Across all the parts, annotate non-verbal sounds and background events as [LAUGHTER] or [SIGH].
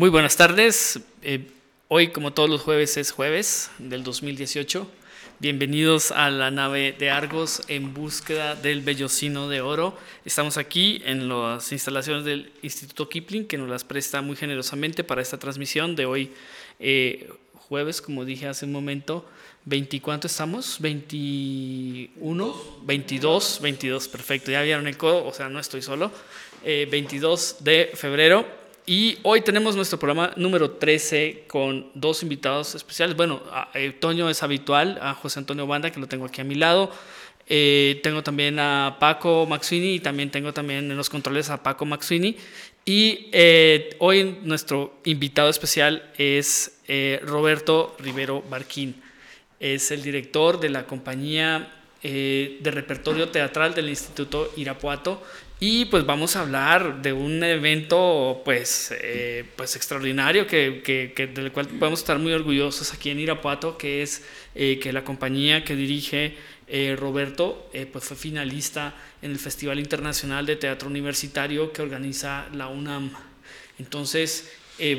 Muy buenas tardes. Eh, hoy, como todos los jueves, es jueves del 2018. Bienvenidos a la nave de Argos en búsqueda del bellocino de oro. Estamos aquí en las instalaciones del Instituto Kipling, que nos las presta muy generosamente para esta transmisión de hoy, eh, jueves, como dije hace un momento. 20, ¿Cuánto estamos? 21, 22, 22, perfecto. Ya vieron el codo, o sea, no estoy solo. 22 eh, de febrero y hoy tenemos nuestro programa número 13 con dos invitados especiales. Bueno, eh, Toño es habitual, a José Antonio Banda, que lo tengo aquí a mi lado. Eh, tengo también a Paco Maxwini y también tengo también en los controles a Paco Maxwini. Y eh, hoy nuestro invitado especial es Roberto Rivero Barquín. Es el director de la compañía de repertorio teatral del Instituto Irapuato y pues vamos a hablar de un evento pues, eh, pues extraordinario que, que, del cual podemos estar muy orgullosos aquí en Irapuato, que es eh, que la compañía que dirige eh, Roberto pues fue finalista en el Festival Internacional de Teatro Universitario que organiza la UNAM. Entonces,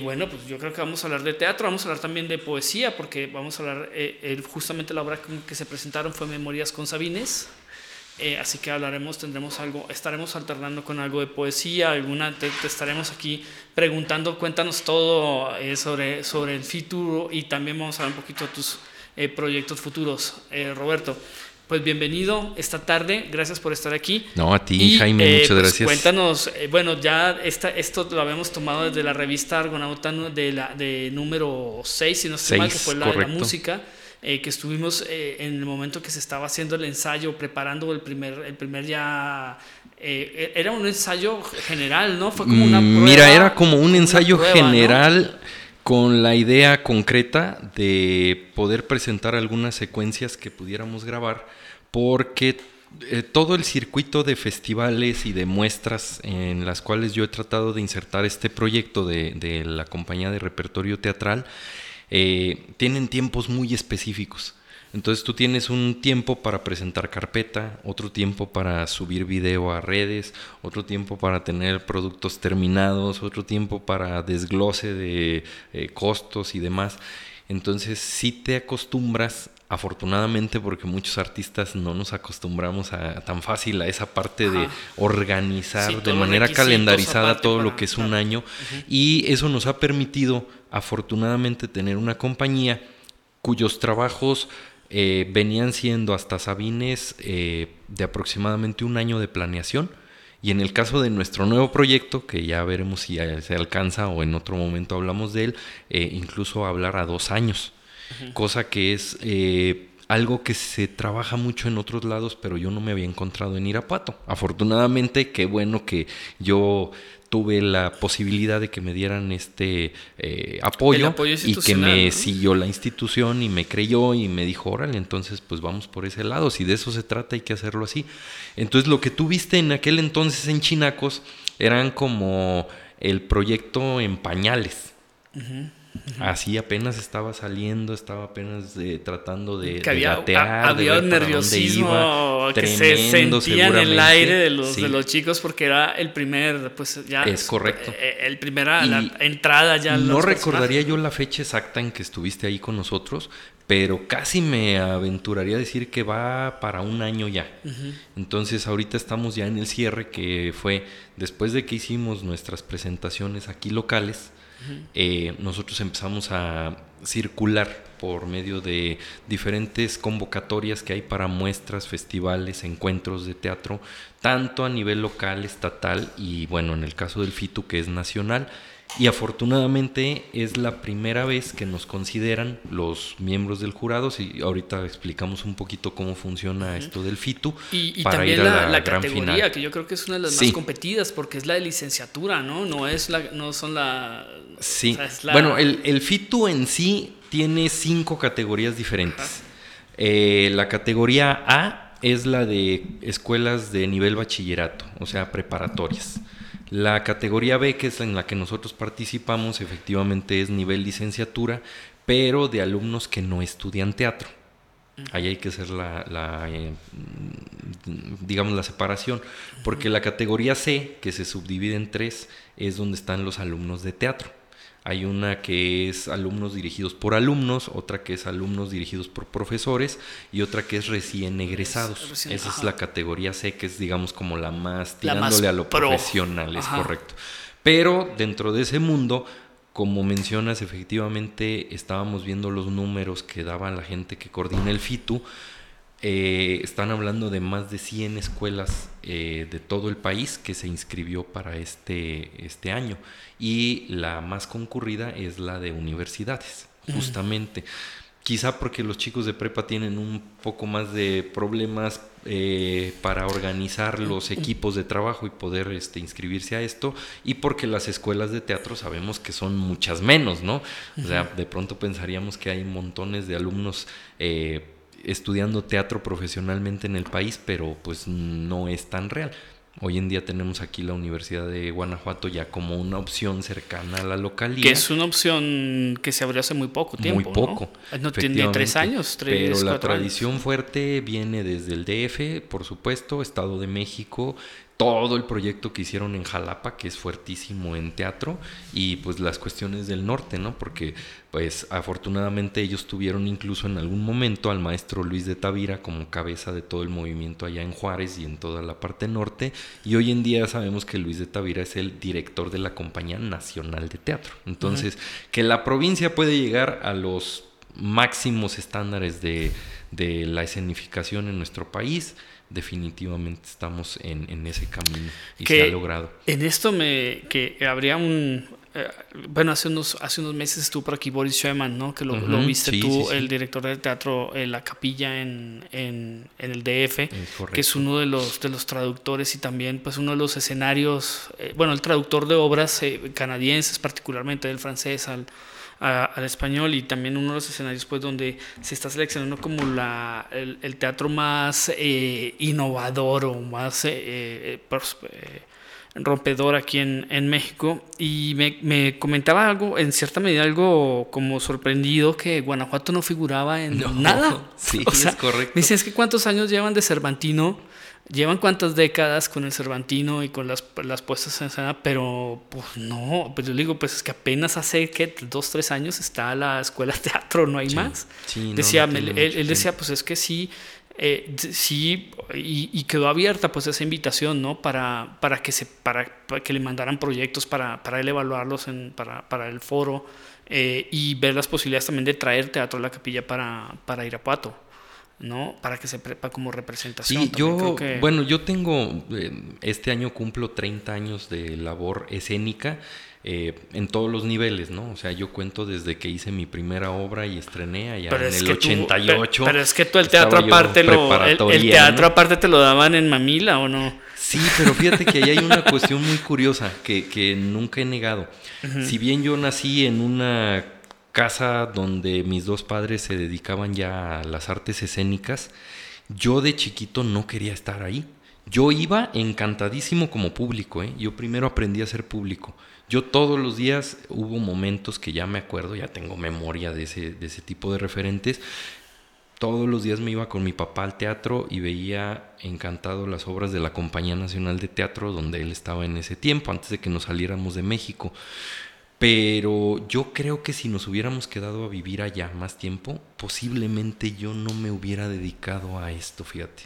bueno, pues yo creo que vamos a hablar de teatro, vamos a hablar también de poesía, porque vamos a hablar, justamente la obra que se presentaron fue Memorias con Sabines, eh, así que hablaremos, tendremos algo, estaremos alternando con algo de poesía, alguna, te, estaremos aquí preguntando, cuéntanos todo eh, sobre, sobre el futuro y también vamos a hablar un poquito de tus eh, proyectos futuros. Roberto, pues bienvenido esta tarde, gracias por estar aquí. No, a ti, Jaime, muchas pues gracias. Cuéntanos, bueno, ya esta, esto lo habíamos tomado desde la revista Argonauta de, la, de número 6, si no estoy mal, que fue la de la música. Eh, que estuvimos eh, en el momento que se estaba haciendo el ensayo, preparando el primer, el primer ya... Eh, era un ensayo general, ¿no? Fue como una mm, Mira, era como un ensayo general con la idea concreta de poder presentar algunas secuencias que pudiéramos grabar, porque todo el circuito de festivales y de muestras en las cuales yo he tratado de insertar este proyecto de, de la compañía de repertorio teatral, eh, tienen tiempos muy específicos. Entonces tú tienes un tiempo para presentar carpeta, otro tiempo para subir video a redes, otro tiempo para tener productos terminados, otro tiempo para desglose de eh, costos y demás. Entonces si te acostumbras, afortunadamente porque muchos artistas no nos acostumbramos a tan fácil a esa parte de organizar de manera calendarizada todo lo que es un año. Y eso nos ha permitido afortunadamente tener una compañía cuyos trabajos eh, venían siendo hasta Sabines eh, de aproximadamente un año de planeación. Y en el caso de nuestro nuevo proyecto, que ya veremos si se alcanza o en otro momento hablamos de él, eh, incluso hablar a dos años, cosa que es algo que se trabaja mucho en otros lados, pero yo no me había encontrado en Irapuato. Afortunadamente, qué bueno que yo tuve la posibilidad de que me dieran este eh, apoyo, y que me siguió la institución y me creyó y me dijo, órale, entonces pues vamos por ese lado, si de eso se trata hay que hacerlo así. Entonces lo que tú viste en aquel entonces en Chinacos eran como el proyecto en pañales. Así apenas estaba saliendo, estaba apenas eh, tratando de, había, había un nerviosismo que se sentía en el aire de los, de los chicos porque era el primer, pues ya... Es correcto. Eh, el primera la entrada ya... No recordaría yo la fecha exacta en que estuviste ahí con nosotros, pero casi me aventuraría a decir que va para un año ya. Entonces ahorita estamos ya en el cierre que fue después de que hicimos nuestras presentaciones aquí locales eh, nosotros empezamos a circular por medio de diferentes convocatorias que hay para muestras, festivales, encuentros de teatro, tanto a nivel local, estatal y bueno, en el caso del FITU que es nacional. Y afortunadamente es la primera vez que nos consideran los miembros del jurado. y ahorita explicamos un poquito cómo funciona esto del FITU. Y, para también ir a la, categoría, que yo creo que es una de las más competidas porque es la de licenciatura, ¿no? No, es la, no son la... Sí. Bueno, el, el, FITU en sí tiene cinco categorías diferentes. Eh, la categoría A es la de escuelas de nivel bachillerato, o sea, preparatorias. La categoría B, que es en la que nosotros participamos, efectivamente es nivel licenciatura, pero de alumnos que no estudian teatro. Ahí hay que hacer la, eh, digamos, la separación, porque la categoría C, que se subdivide en tres, es donde están los alumnos de teatro. Hay una que es alumnos dirigidos por alumnos, otra que es alumnos dirigidos por profesores y otra que es recién egresados. Esa es la categoría C, que es digamos como la más tirándole a lo profesional, es correcto. Pero dentro de ese mundo, como mencionas, efectivamente estábamos viendo los números que daba la gente que coordina el FITU eh, están hablando de más de 100 escuelas eh, de todo el país que se inscribió para este, este año y la más concurrida es la de universidades, justamente. Quizá porque los chicos de prepa tienen un poco más de problemas eh, para organizar los equipos de trabajo y poder este, inscribirse a esto, y porque las escuelas de teatro sabemos que son muchas menos, ¿no? O sea, de pronto pensaríamos que hay montones de alumnos estudiando teatro profesionalmente en el país, pero pues no es tan real. Hoy en día tenemos aquí la Universidad de Guanajuato ya como una opción cercana a la localidad. Que es una opción que se abrió hace muy poco tiempo. Muy poco. ¿no? tiene tres años, tres, Pero la tradición fuerte viene desde el DF, por supuesto, Estado de México, todo el proyecto que hicieron en Jalapa, que es fuertísimo en teatro, y pues las cuestiones del norte, ¿no? Porque pues afortunadamente ellos tuvieron incluso en algún momento al maestro Luis de Tavira como cabeza de todo el movimiento allá en Juárez y en toda la parte norte, y hoy en día sabemos que Luis de Tavira es el director de la Compañía Nacional de Teatro. Entonces, que la provincia puede llegar a los máximos estándares de, de la escenificación en nuestro país, definitivamente estamos en, ese camino y se ha logrado. En esto me que habría un eh, bueno, hace unos, hace unos meses estuvo por aquí Boris Schumann, ¿no? Que lo, viste tú, el director del teatro en La Capilla en, en, el DF, que es uno de los, de los traductores y también pues uno de los escenarios, eh, bueno, el traductor de obras eh, canadienses, particularmente del francés al, al español y también uno de los escenarios pues donde se está seleccionando como la, el, teatro más eh, innovador o más eh, eh, rompedor aquí en, en México y me, me, comentaba algo, en cierta medida algo como sorprendido que Guanajuato no figuraba en nada. [LAUGHS] Sí, es correcto. Me dicen, es que cuántos años llevan de Cervantino llevan cuántas décadas con el Cervantino y con las, las puestas en escena, pero pues no, pues yo digo, pues es que apenas hace que dos, tres años está la escuela de [LAUGHS] teatro, no hay más. decía, él, decía, pues es que sí, eh, sí, y, quedó abierta pues esa invitación, ¿no? Para, para, que, se, para, que le mandaran proyectos para, para él evaluarlos en, para, para el foro eh, y ver las posibilidades también de traer teatro a la capilla para, para Irapuato. ¿No? Para que se prepa como representación. Sí, yo, bueno, yo tengo, eh, este año cumplo 30 años de labor escénica eh, en todos los niveles, ¿no? O sea, yo cuento desde que hice mi primera obra y estrené allá en el 88. pero, es que tú el teatro aparte lo, el, teatro aparte te lo daban en Mamila, ¿o no? Sí, pero fíjate que ahí hay una cuestión muy curiosa que, que nunca he negado. Si bien yo nací en una casa donde mis dos padres se dedicaban ya a las artes escénicas, yo de chiquito no quería estar ahí. Yo iba encantadísimo como público, ¿eh? yo primero aprendí a ser público. Yo todos los días hubo momentos que ya me acuerdo, ya tengo memoria de ese, de ese tipo de referentes. Todos los días me iba con mi papá al teatro y veía encantado las obras de la Compañía Nacional de Teatro donde él estaba en ese tiempo, antes de que nos saliéramos de México. Pero yo creo que si nos hubiéramos quedado a vivir allá más tiempo, posiblemente yo no me hubiera dedicado a esto, fíjate.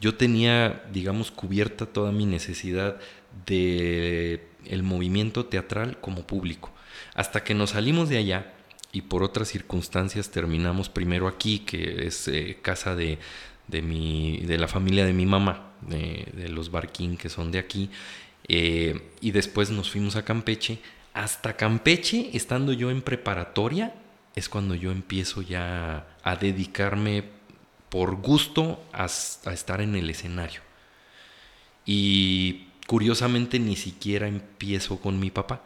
Yo tenía, digamos, cubierta toda mi necesidad de el movimiento teatral como público. Hasta que nos salimos de allá y por otras circunstancias terminamos primero aquí, que es eh, casa de, de, mi, de la familia de mi mamá, de, los Barquín que son de aquí, eh, y después nos fuimos a Campeche hasta Campeche, estando yo en preparatoria, es cuando yo empiezo ya a dedicarme por gusto a, estar en el escenario. Y curiosamente ni siquiera empiezo con mi papá.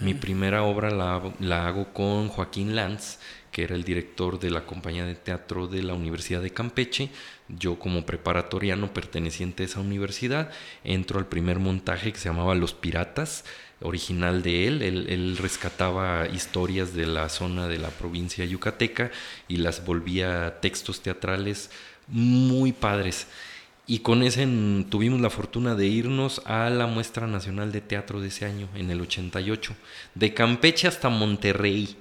Mi primera obra la, la, hago con Joaquín Lanz, que era el director de la compañía de teatro de la Universidad de Campeche. Yo como preparatoriano perteneciente a esa universidad, entro al primer montaje que se llamaba Los Piratas, original de él. él. rescataba historias de la zona de la provincia yucateca y las volvía textos teatrales muy padres. Y con ese tuvimos la fortuna de irnos a la muestra nacional de teatro de ese año, en el 88. De Campeche hasta Monterrey.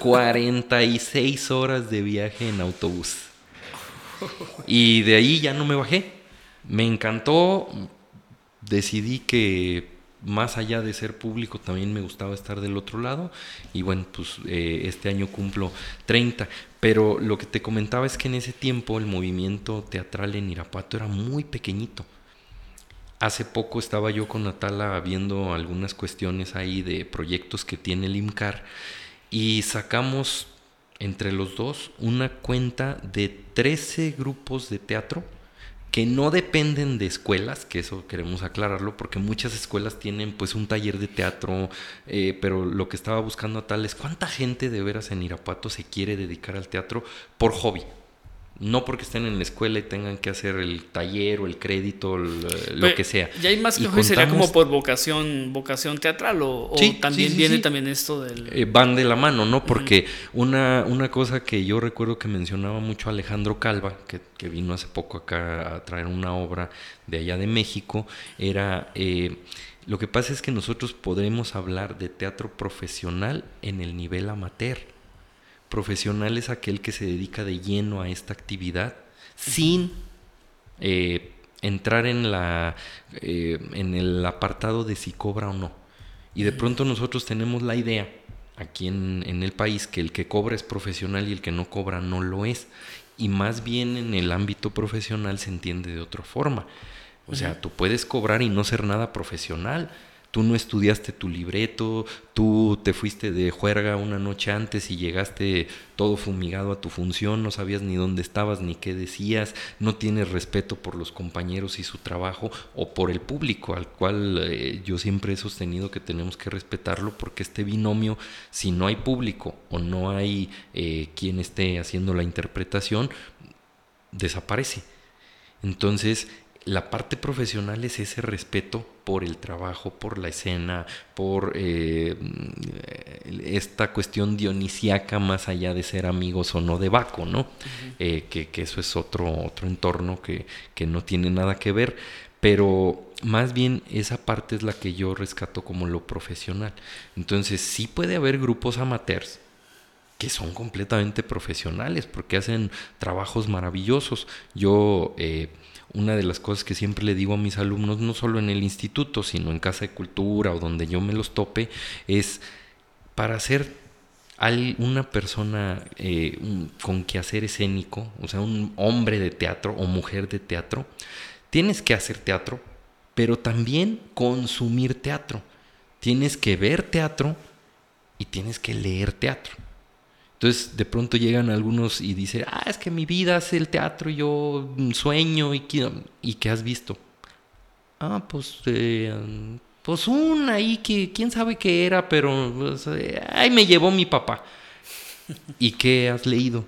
46 horas de viaje en autobús. Y de ahí ya no me bajé. Me encantó. Decidí que más allá de ser público, también me gustaba estar del otro lado. Y bueno, pues eh, este año cumplo 30. Pero lo que te comentaba es que en ese tiempo el movimiento teatral en Irapuato era muy pequeñito. Hace poco estaba yo con Natala viendo algunas cuestiones ahí de proyectos que tiene el IMCAR y sacamos entre los dos una cuenta de 13 grupos de teatro que no dependen de escuelas, que eso queremos aclararlo, porque muchas escuelas tienen pues un taller de teatro, eh, pero lo que estaba buscando a tal es cuánta gente de veras en Irapuato se quiere dedicar al teatro por hobby no porque estén en la escuela y tengan que hacer el taller o el crédito, lo que sea. Y hay más que sería como por vocación, vocación teatral o, también viene también esto del... Eh, van de la mano, ¿no? Porque una, una cosa que yo recuerdo que mencionaba mucho Alejandro Calva, que, vino hace poco acá a traer una obra de allá de México, era... Eh, lo que pasa es que nosotros podremos hablar de teatro profesional en el nivel amateur Profesional es aquel que se dedica de lleno a esta actividad sin eh, entrar en, la, eh, en el apartado de si cobra o no. Y de pronto nosotros tenemos la idea aquí en, en, el país que el que cobra es profesional y el que no cobra no lo es. Y más bien en el ámbito profesional se entiende de otra forma. O sea, tú puedes cobrar y no ser nada profesional tú no estudiaste tu libreto, tú te fuiste de juerga una noche antes y llegaste todo fumigado a tu función, no sabías ni dónde estabas ni qué decías, no tienes respeto por los compañeros y su trabajo o por el público, al cual eh, yo siempre he sostenido que tenemos que respetarlo porque este binomio, si no hay público o no hay eh, quien esté haciendo la interpretación, desaparece. Entonces, la parte profesional es ese respeto por el trabajo, por la escena, por eh, esta cuestión dionisíaca más allá de ser amigos o no de Baco, ¿no? Eh, que, eso es otro, otro entorno que, que no tiene nada que ver, pero más bien esa parte es la que yo rescato como lo profesional. Entonces sí puede haber grupos amateurs que son completamente profesionales porque hacen trabajos maravillosos. Yo... Eh, una de las cosas que siempre le digo a mis alumnos, no solo en el instituto, sino en casa de cultura o donde yo me los tope, es para ser una persona eh, con quehacer escénico, o sea, un hombre de teatro o mujer de teatro, tienes que hacer teatro, pero también consumir teatro. Tienes que ver teatro y tienes que leer teatro. Entonces de pronto llegan algunos y dicen, ah, es que mi vida es el teatro, y yo sueño y, y ¿qué has visto? Ah, pues, eh, pues una ahí que quién sabe qué era, pero pues, eh, ahí me llevó mi papá. ¿Y qué has leído?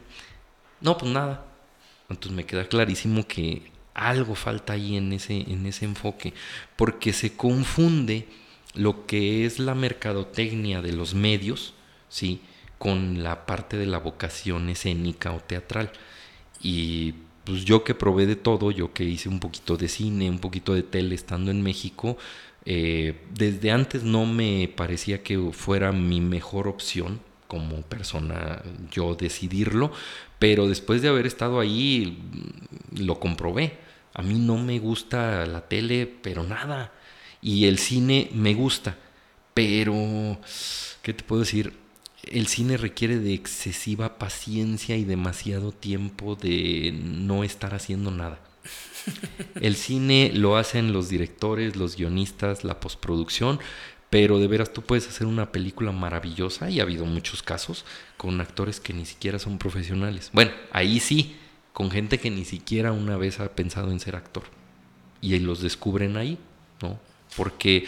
No, pues nada. Entonces me queda clarísimo que algo falta ahí en ese, en ese enfoque, porque se confunde lo que es la mercadotecnia de los medios, ¿sí? Con la parte de la vocación escénica o teatral. Y pues yo que probé de todo, yo que hice un poquito de cine, un poquito de tele estando en México, eh, desde antes no me parecía que fuera mi mejor opción como persona yo decidirlo, pero después de haber estado ahí lo comprobé. A mí no me gusta la tele, pero nada. Y el cine me gusta, pero, ¿qué te puedo decir? El cine requiere de excesiva paciencia y demasiado tiempo de no estar haciendo nada. El cine lo hacen los directores, los guionistas, la postproducción, pero de veras tú puedes hacer una película maravillosa y ha habido muchos casos con actores que ni siquiera son profesionales. Bueno, ahí sí, con gente que ni siquiera una vez ha pensado en ser actor. Y los descubren ahí, ¿no? Porque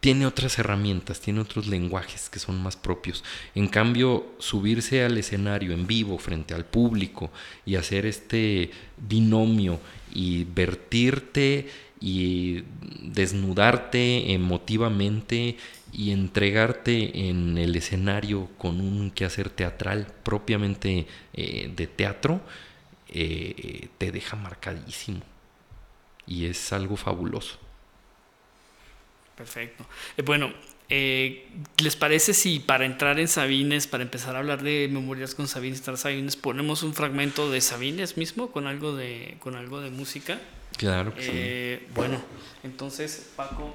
tiene otras herramientas, tiene otros lenguajes que son más propios. En cambio, subirse al escenario en vivo frente al público y hacer este binomio y vertirte y desnudarte emotivamente y entregarte en el escenario con un quehacer teatral propiamente eh, de teatro, eh, te deja marcadísimo. y es algo fabuloso. Perfecto. Eh, bueno, eh, ¿les parece si para entrar en Sabines, para empezar a hablar de memorias con Sabines, tras Sabines, ponemos un fragmento de Sabines mismo con algo de, con algo de música? Claro que sí. Bueno, entonces, Paco,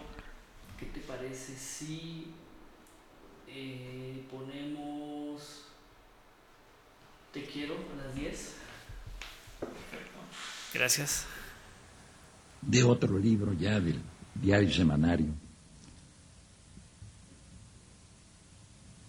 ¿qué te parece si ponemos Te quiero a las 10? Gracias. De otro libro ya del diario semanario.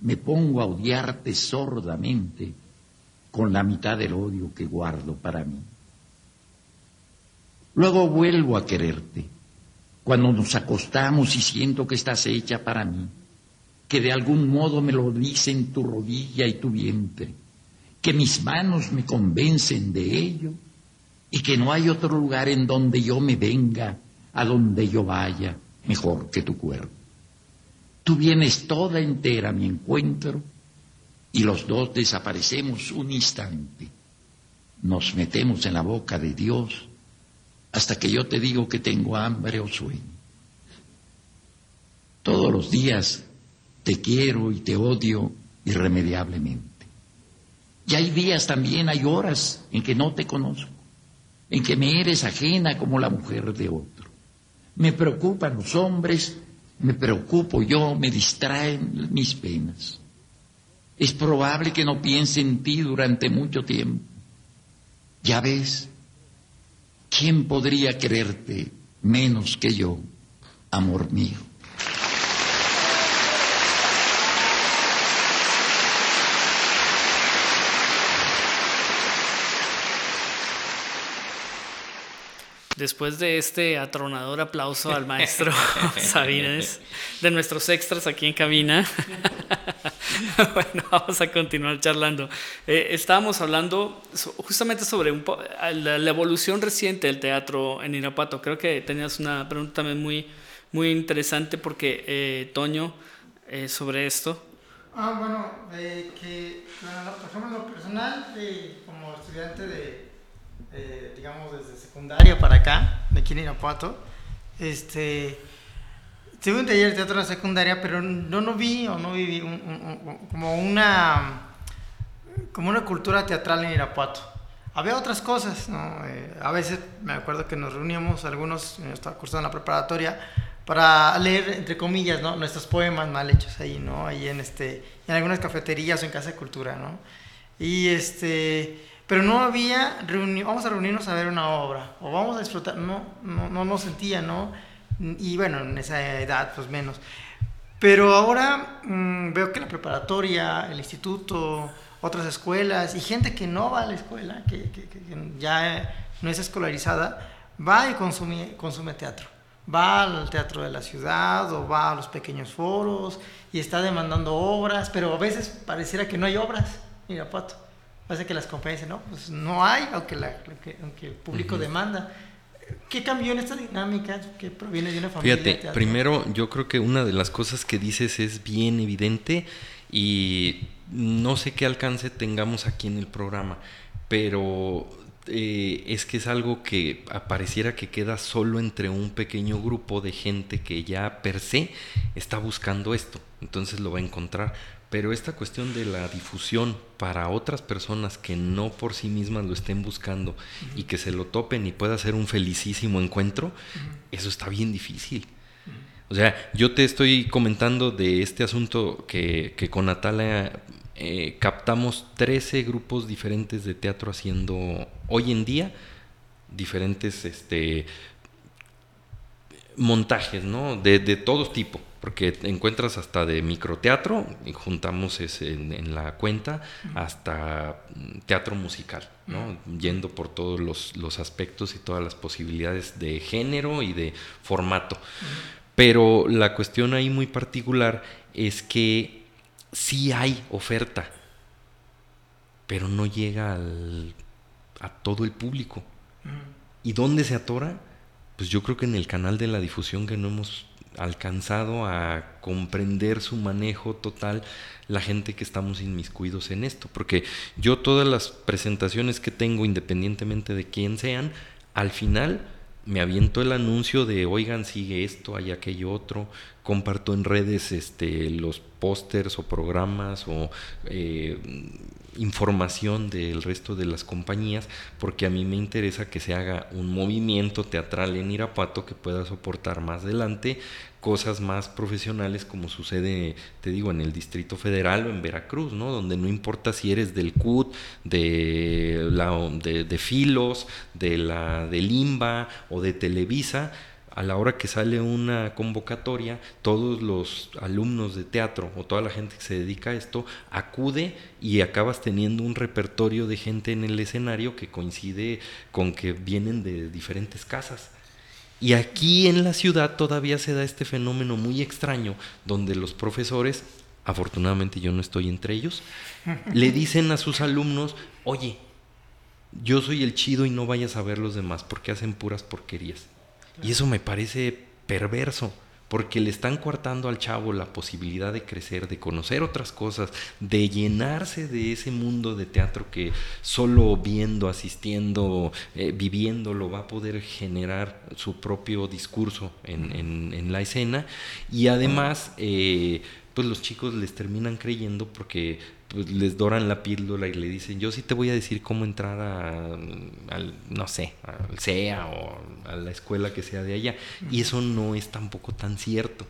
me pongo a odiarte sordamente con la mitad del odio que guardo para mí. Luego vuelvo a quererte, cuando nos acostamos y siento que estás hecha para mí, que de algún modo me lo dicen tu rodilla y tu vientre, que mis manos me convencen de ello y que no hay otro lugar en donde yo me venga, a donde yo vaya, mejor que tu cuerpo. Tú vienes toda entera a mi encuentro y los dos desaparecemos un instante. Nos metemos en la boca de Dios hasta que yo te digo que tengo hambre o sueño. Todos los días te quiero y te odio irremediablemente. Y hay días también, hay horas en que no te conozco en que me eres ajena como la mujer de otro. Me preocupan los hombres, me preocupo yo, me distraen mis penas. Es probable que no piense en ti durante mucho tiempo. Ya ves, ¿quién podría quererte menos que yo, amor mío? Después de este atronador aplauso al maestro [LAUGHS] Sabines, de nuestros extras aquí en cabina, [LAUGHS] bueno, vamos a continuar charlando. Eh, estábamos hablando justamente sobre un la, evolución reciente del teatro en Irapuato. Creo que tenías una pregunta también muy, muy interesante porque, eh, Toño, eh, sobre esto. Ah, bueno, que, por ejemplo, lo personal, como estudiante de eh, digamos, desde secundaria para acá, de aquí en Irapuato. Este, tuve un taller de teatro en la secundaria, pero no, no vi o no viví como una como una cultura teatral en Irapuato. Había otras cosas, ¿no? Eh, a veces me acuerdo que nos reuníamos algunos, yo estaba cursando la preparatoria, para leer, entre comillas, ¿no? nuestros poemas mal hechos ahí, ¿no? Ahí en, este, en algunas cafeterías o en casa de cultura, ¿no? Y este, pero no había, vamos a reunirnos a ver una obra, o vamos a disfrutar, no, no, no, no sentía, ¿no? Y bueno, en esa edad, pues menos. Pero ahora mm, veo que la preparatoria, el instituto, otras escuelas y gente que no va a la escuela, que, que, que ya no es escolarizada, va y consume, consume teatro. Va al teatro de la ciudad o va a los pequeños foros y está demandando obras, pero a veces pareciera que no hay obras. Mira, Parece que las compañías dicen, no, pues no hay, aunque, aunque el público demanda. ¿Qué cambió en esta dinámica que proviene de una familia? Fíjate, primero yo creo que una de las cosas que dices es bien evidente y no sé qué alcance tengamos aquí en el programa, pero eh, es que es algo que apareciera que queda solo entre un pequeño grupo de gente que ya per se está buscando esto, entonces lo va a encontrar pero esta cuestión de la difusión para otras personas que no por sí mismas lo estén buscando y que se lo topen y pueda ser un felicísimo encuentro, eso está bien difícil. O sea, yo te estoy comentando de este asunto que, con Natalia eh, captamos 13 grupos diferentes de teatro haciendo hoy en día diferentes este, montajes, ¿no? De, de todo tipo porque encuentras hasta de microteatro, y juntamos ese en, la cuenta, hasta teatro musical, ¿no? yendo por todos los, aspectos y todas las posibilidades de género y de formato. Pero la cuestión ahí muy particular es que sí hay oferta, pero no llega al, a todo el público. ¿Y dónde se atora? Pues yo creo que en el canal de la difusión que no hemos alcanzado a comprender su manejo total la gente que estamos inmiscuidos en esto. Porque yo todas las presentaciones que tengo, independientemente de quién sean, al final me aviento el anuncio de oigan, sigue esto, hay aquello otro, comparto en redes este, los pósters o programas o eh, información del resto de las compañías, porque a mí me interesa que se haga un movimiento teatral en Irapuato que pueda soportar más adelante cosas más profesionales como sucede, te digo, en el Distrito Federal o en Veracruz, ¿no? Donde no importa si eres del CUT, de, la, de, de Filos, de la de Limba o de Televisa, a la hora que sale una convocatoria, todos los alumnos de teatro o toda la gente que se dedica a esto acude y acabas teniendo un repertorio de gente en el escenario que coincide con que vienen de diferentes casas. Y aquí en la ciudad todavía se da este fenómeno muy extraño donde los profesores, afortunadamente yo no estoy entre ellos, le [LAUGHS] dicen a sus alumnos, oye, yo soy el chido y no vayas a ver los demás porque hacen puras porquerías. Y eso me parece perverso porque le están coartando al chavo la posibilidad de crecer, de conocer otras cosas, de llenarse de ese mundo de teatro que solo viendo, asistiendo, eh, viviendo, lo va a poder generar su propio discurso en, la escena. Y además, eh, pues los chicos les terminan creyendo porque pues, les doran la píldora y le dicen, yo sí te voy a decir cómo entrar a, al, no sé, al CEA o a la escuela que sea de allá. Y eso no es tampoco tan cierto.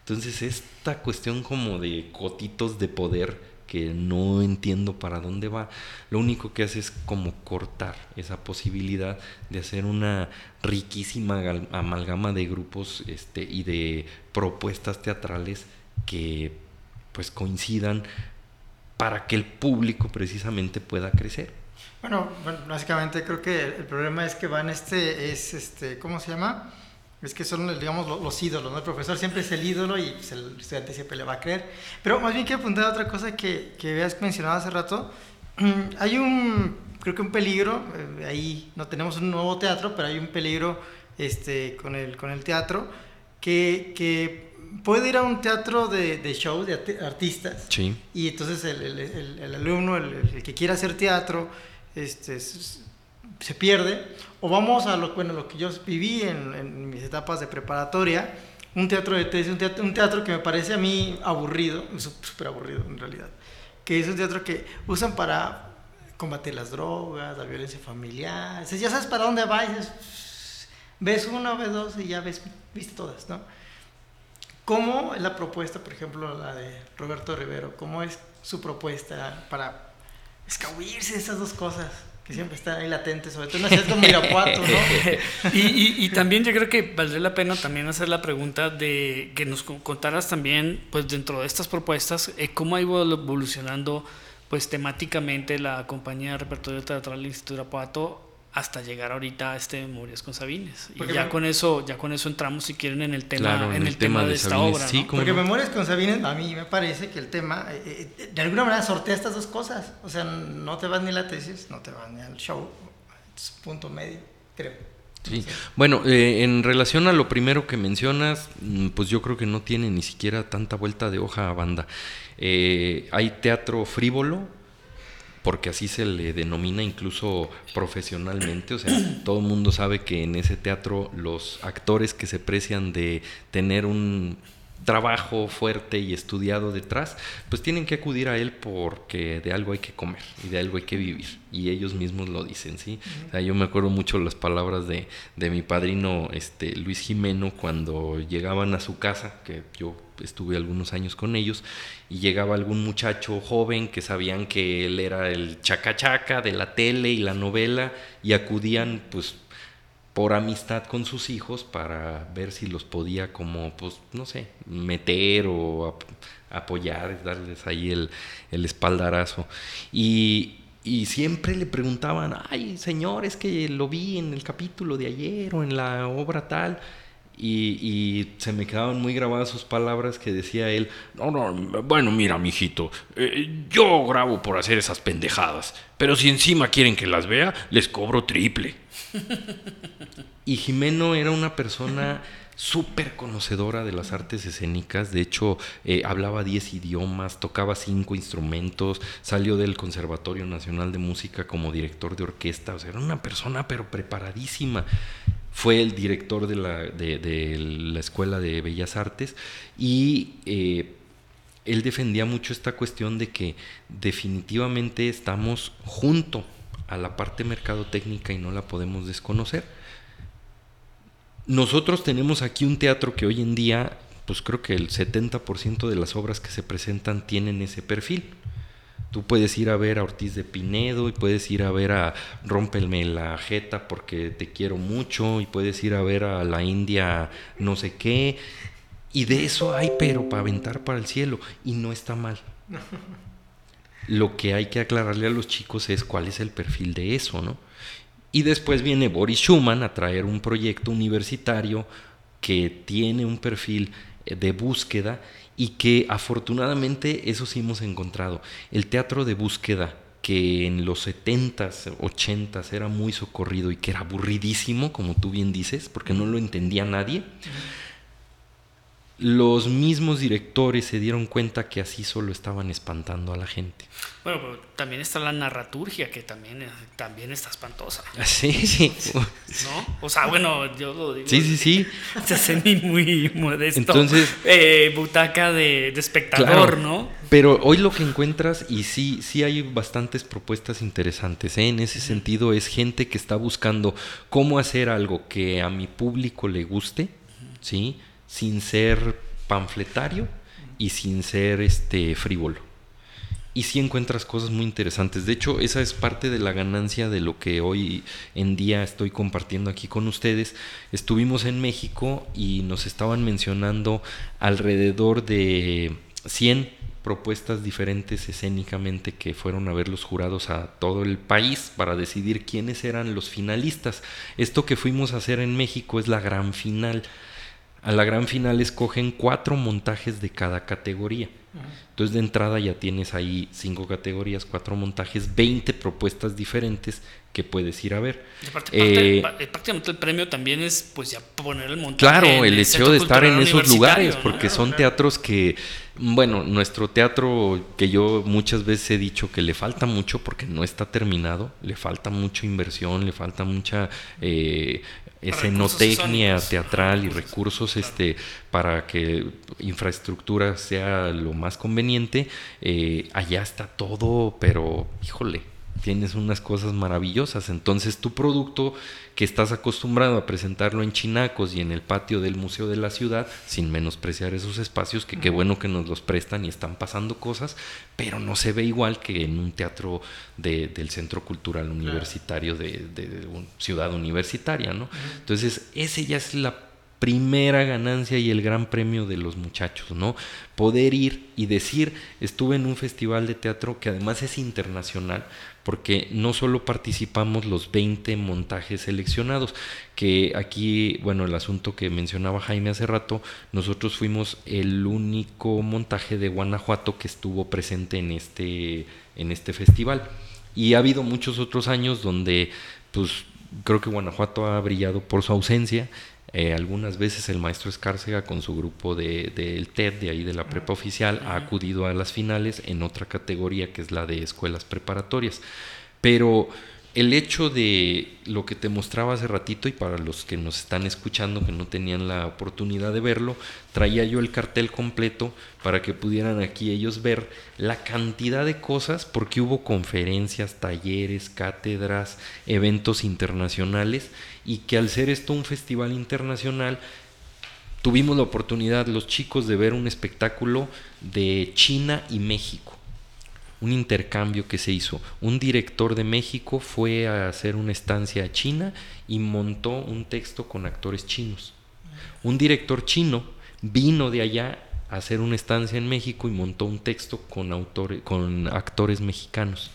Entonces, esta cuestión como de cotitos de poder que no entiendo para dónde va, lo único que hace es como cortar esa posibilidad de hacer una riquísima amalgama de grupos este, y de propuestas teatrales que pues coincidan para que el público precisamente pueda crecer. Bueno, básicamente creo que el problema es que van este, es este, ¿cómo se llama? Es que son, digamos, los, ídolos, ¿no? El profesor siempre es el ídolo y pues, el estudiante siempre le va a creer. Pero más bien quiero apuntar a otra cosa que, que habías mencionado hace rato. [CLEARS THROAT] hay un, creo que un peligro, eh, ahí no tenemos un nuevo teatro, pero hay un peligro este, con, el, con el teatro, que, que puede ir a un teatro de, de show de artistas. Sí. Y entonces el, el, el, alumno, el, que quiera hacer teatro, este, se pierde. O vamos a lo, bueno, lo que yo viví en, en mis etapas de preparatoria, un teatro de tesis, un teatro, un teatro que me parece a mí aburrido, súper aburrido en realidad, que es un teatro que usan para combatir las drogas, la violencia familiar. ya sabes para dónde vas, ves uno, ves dos y ya ves, viste todas, ¿no? ¿Cómo es la propuesta, por ejemplo, la de Roberto Rivero? ¿Cómo es su propuesta para escabullirse de esas dos cosas? que siempre están ahí latentes, sobre todo en ciudad como Irapuato, ¿no? [LAUGHS] y, también yo creo que valdría la pena también hacer la pregunta de que nos contaras también, pues dentro de estas propuestas, eh, cómo ha ido evolucionando, pues temáticamente la compañía de repertorio teatral Instituto Irapuato hasta llegar ahorita a este Memorias con Sabines. Y ya con eso, ya con eso entramos si quieren en el tema, en, el, tema, de, esta obra. Porque Memorias con Sabines, a mí me parece que el tema, eh, eh, de alguna manera sortea estas dos cosas. O sea, no te vas ni a la tesis, no te vas ni al show. Es punto medio, creo. Sí. Bueno, eh, en relación a lo primero que mencionas, mm, pues yo creo que no tiene ni siquiera tanta vuelta de hoja a banda. hay teatro frívolo, porque así se le denomina incluso profesionalmente, o sea, [CLEARS THROAT] todo el mundo sabe que en ese teatro los actores que se precian de tener un trabajo fuerte y estudiado detrás, pues tienen que acudir a él porque de algo hay que comer y de algo hay que vivir. Y ellos mismos lo dicen, ¿sí? O sea, yo me acuerdo mucho las palabras de, de mi padrino este, Luis Jimeno cuando llegaban a su casa, que yo estuve algunos años con ellos, y llegaba algún muchacho joven que sabían que él era el chacachaca de la tele y la novela, y acudían pues por amistad con sus hijos para ver si los podía como, pues, no sé, meter o apoyar, darles ahí el, el espaldarazo. Y, y siempre le preguntaban, ay, señor, es que lo vi en el capítulo de ayer o en la obra tal Y, se me quedaban muy grabadas sus palabras que decía él, no, no, bueno, mira, mijito, eh, yo grabo por hacer esas pendejadas, pero si encima quieren que las vea, les cobro triple. [LAUGHS] y Jimeno era una persona súper conocedora de las artes escénicas, de hecho eh, hablaba 10 idiomas, tocaba 5 instrumentos, salió del Conservatorio Nacional de Música como director de orquesta, o sea, era una persona pero preparadísima. Fue el director de la, de, la Escuela de Bellas Artes y eh, él defendía mucho esta cuestión de que definitivamente estamos junto a la parte mercadotécnica y no la podemos desconocer nosotros tenemos aquí un teatro que hoy en día, pues creo que el 70% de las obras que se presentan tienen ese perfil. Tú puedes ir a ver a Ortiz de Pinedo y puedes ir a ver a Rómpelme la jeta porque te quiero mucho y puedes ir a ver a la India no sé qué. Y de eso hay pero para aventar para el cielo y no está mal. [LAUGHS] Lo que hay que aclararle a los chicos es cuál es el perfil de eso, ¿no? Y después viene Boris Schumann a traer un proyecto universitario que tiene un perfil eh, de búsqueda y que afortunadamente eso sí hemos encontrado. El teatro de búsqueda que en los 70s, 80s era muy socorrido y que era aburridísimo, como tú bien dices, porque no lo entendía nadie los mismos directores se dieron cuenta que así solo estaban espantando a la gente. Bueno, pero también está la narraturgia, que también, también está espantosa. Sí, sí. ¿No? O sea, bueno, yo lo digo. Sí, sí, sí. [LAUGHS] Se hace muy modesto. Entonces. Eh, butaca de, espectador, ¿no? Pero hoy lo que encuentras, y sí, sí hay bastantes propuestas interesantes, ¿eh? en ese sentido, es gente que está buscando cómo hacer algo que a mi público le guste, ¿sí? Sin ser panfletario y sin ser este frívolo. Y sí encuentras cosas muy interesantes. De hecho, esa es parte de la ganancia de lo que hoy en día estoy compartiendo aquí con ustedes. Estuvimos en México y nos estaban mencionando alrededor de 100 propuestas diferentes escénicamente que fueron a ver los jurados a todo el país para decidir quiénes eran los finalistas. Esto que fuimos a hacer en México es la gran final. A la gran final escogen cuatro montajes de cada categoría. Entonces de entrada ya tienes ahí cinco categorías, cuatro montajes, 20 propuestas diferentes que puedes ir a ver. Eh, prácticamente el premio también es pues ya poner el montaje. Claro, el, hecho de estar en esos lugares, porque son teatros que, bueno, nuestro teatro que yo muchas veces he dicho que le falta mucho porque no está terminado, le falta mucha inversión, le falta mucha eh, escenotecnia teatral y recursos este para que infraestructura sea lo más conveniente eh, allá está todo pero híjole tienes unas cosas maravillosas. Entonces tu producto que estás acostumbrado a presentarlo en Chinacos y en el patio del Museo de la Ciudad, sin menospreciar esos espacios, que qué bueno que nos los prestan y están pasando cosas, pero no se ve igual que en un teatro del Centro Cultural Universitario de, de, Ciudad Universitaria, ¿no? Entonces, ese ya es la primera ganancia y el gran premio de los muchachos, ¿no? Poder ir y decir, estuve en un festival de teatro que además es internacional, porque no solo participamos los 20 montajes seleccionados, que aquí, bueno, el asunto que mencionaba Jaime hace rato, nosotros fuimos el único montaje de Guanajuato que estuvo presente en este, en este festival. Y ha habido muchos otros años donde, pues, creo que Guanajuato ha brillado por su ausencia eh, algunas veces el maestro Escárcega con su grupo del de, TED, de ahí de la prepa oficial, ha acudido a las finales en otra categoría que es la de escuelas preparatorias. Pero el hecho de lo que te mostraba hace ratito y para los que nos están escuchando que no tenían la oportunidad de verlo, traía yo el cartel completo para que pudieran aquí ellos ver la cantidad de cosas porque hubo conferencias, talleres, cátedras, eventos internacionales y que al ser esto un festival internacional tuvimos la oportunidad los chicos de ver un espectáculo de China y México un intercambio que se hizo. Un director de México fue a hacer una estancia a China y montó un texto con actores chinos. Un director chino vino de allá a hacer una estancia en México y montó un texto con, autores, con actores mexicanos.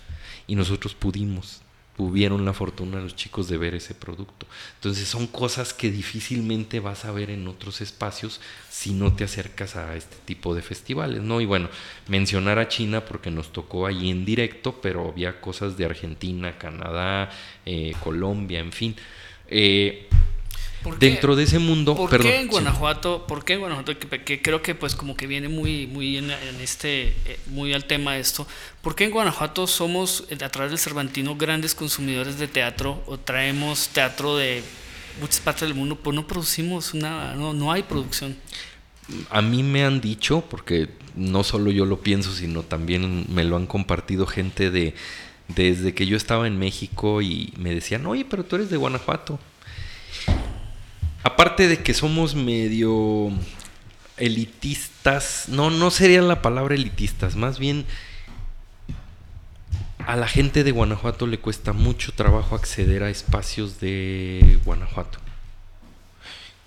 Y nosotros pudimos tuvieron la fortuna los chicos de ver ese producto. Entonces son cosas que difícilmente vas a ver en otros espacios si no te acercas a este tipo de festivales, ¿no? Y bueno, mencionar a China porque nos tocó allí en directo, pero había cosas de Argentina, Canadá, eh, Colombia, en fin. Eh, dentro de ese mundo. ¿Por qué en Guanajuato? ¿Por qué en Guanajuato? Que, creo que pues como que viene muy, muy en, este, eh, muy al tema esto. ¿Por qué en Guanajuato somos a través del Cervantino grandes consumidores de teatro o traemos teatro de muchas partes del mundo? Pues no producimos nada, no, no hay producción. A mí me han dicho, porque no solo yo lo pienso, sino también me lo han compartido gente de desde que yo estaba en México y me decían, oye, pero tú eres de Guanajuato. Aparte de que somos medio elitistas, no, no sería la palabra elitistas, más bien a la gente de Guanajuato le cuesta mucho trabajo acceder a espacios de Guanajuato.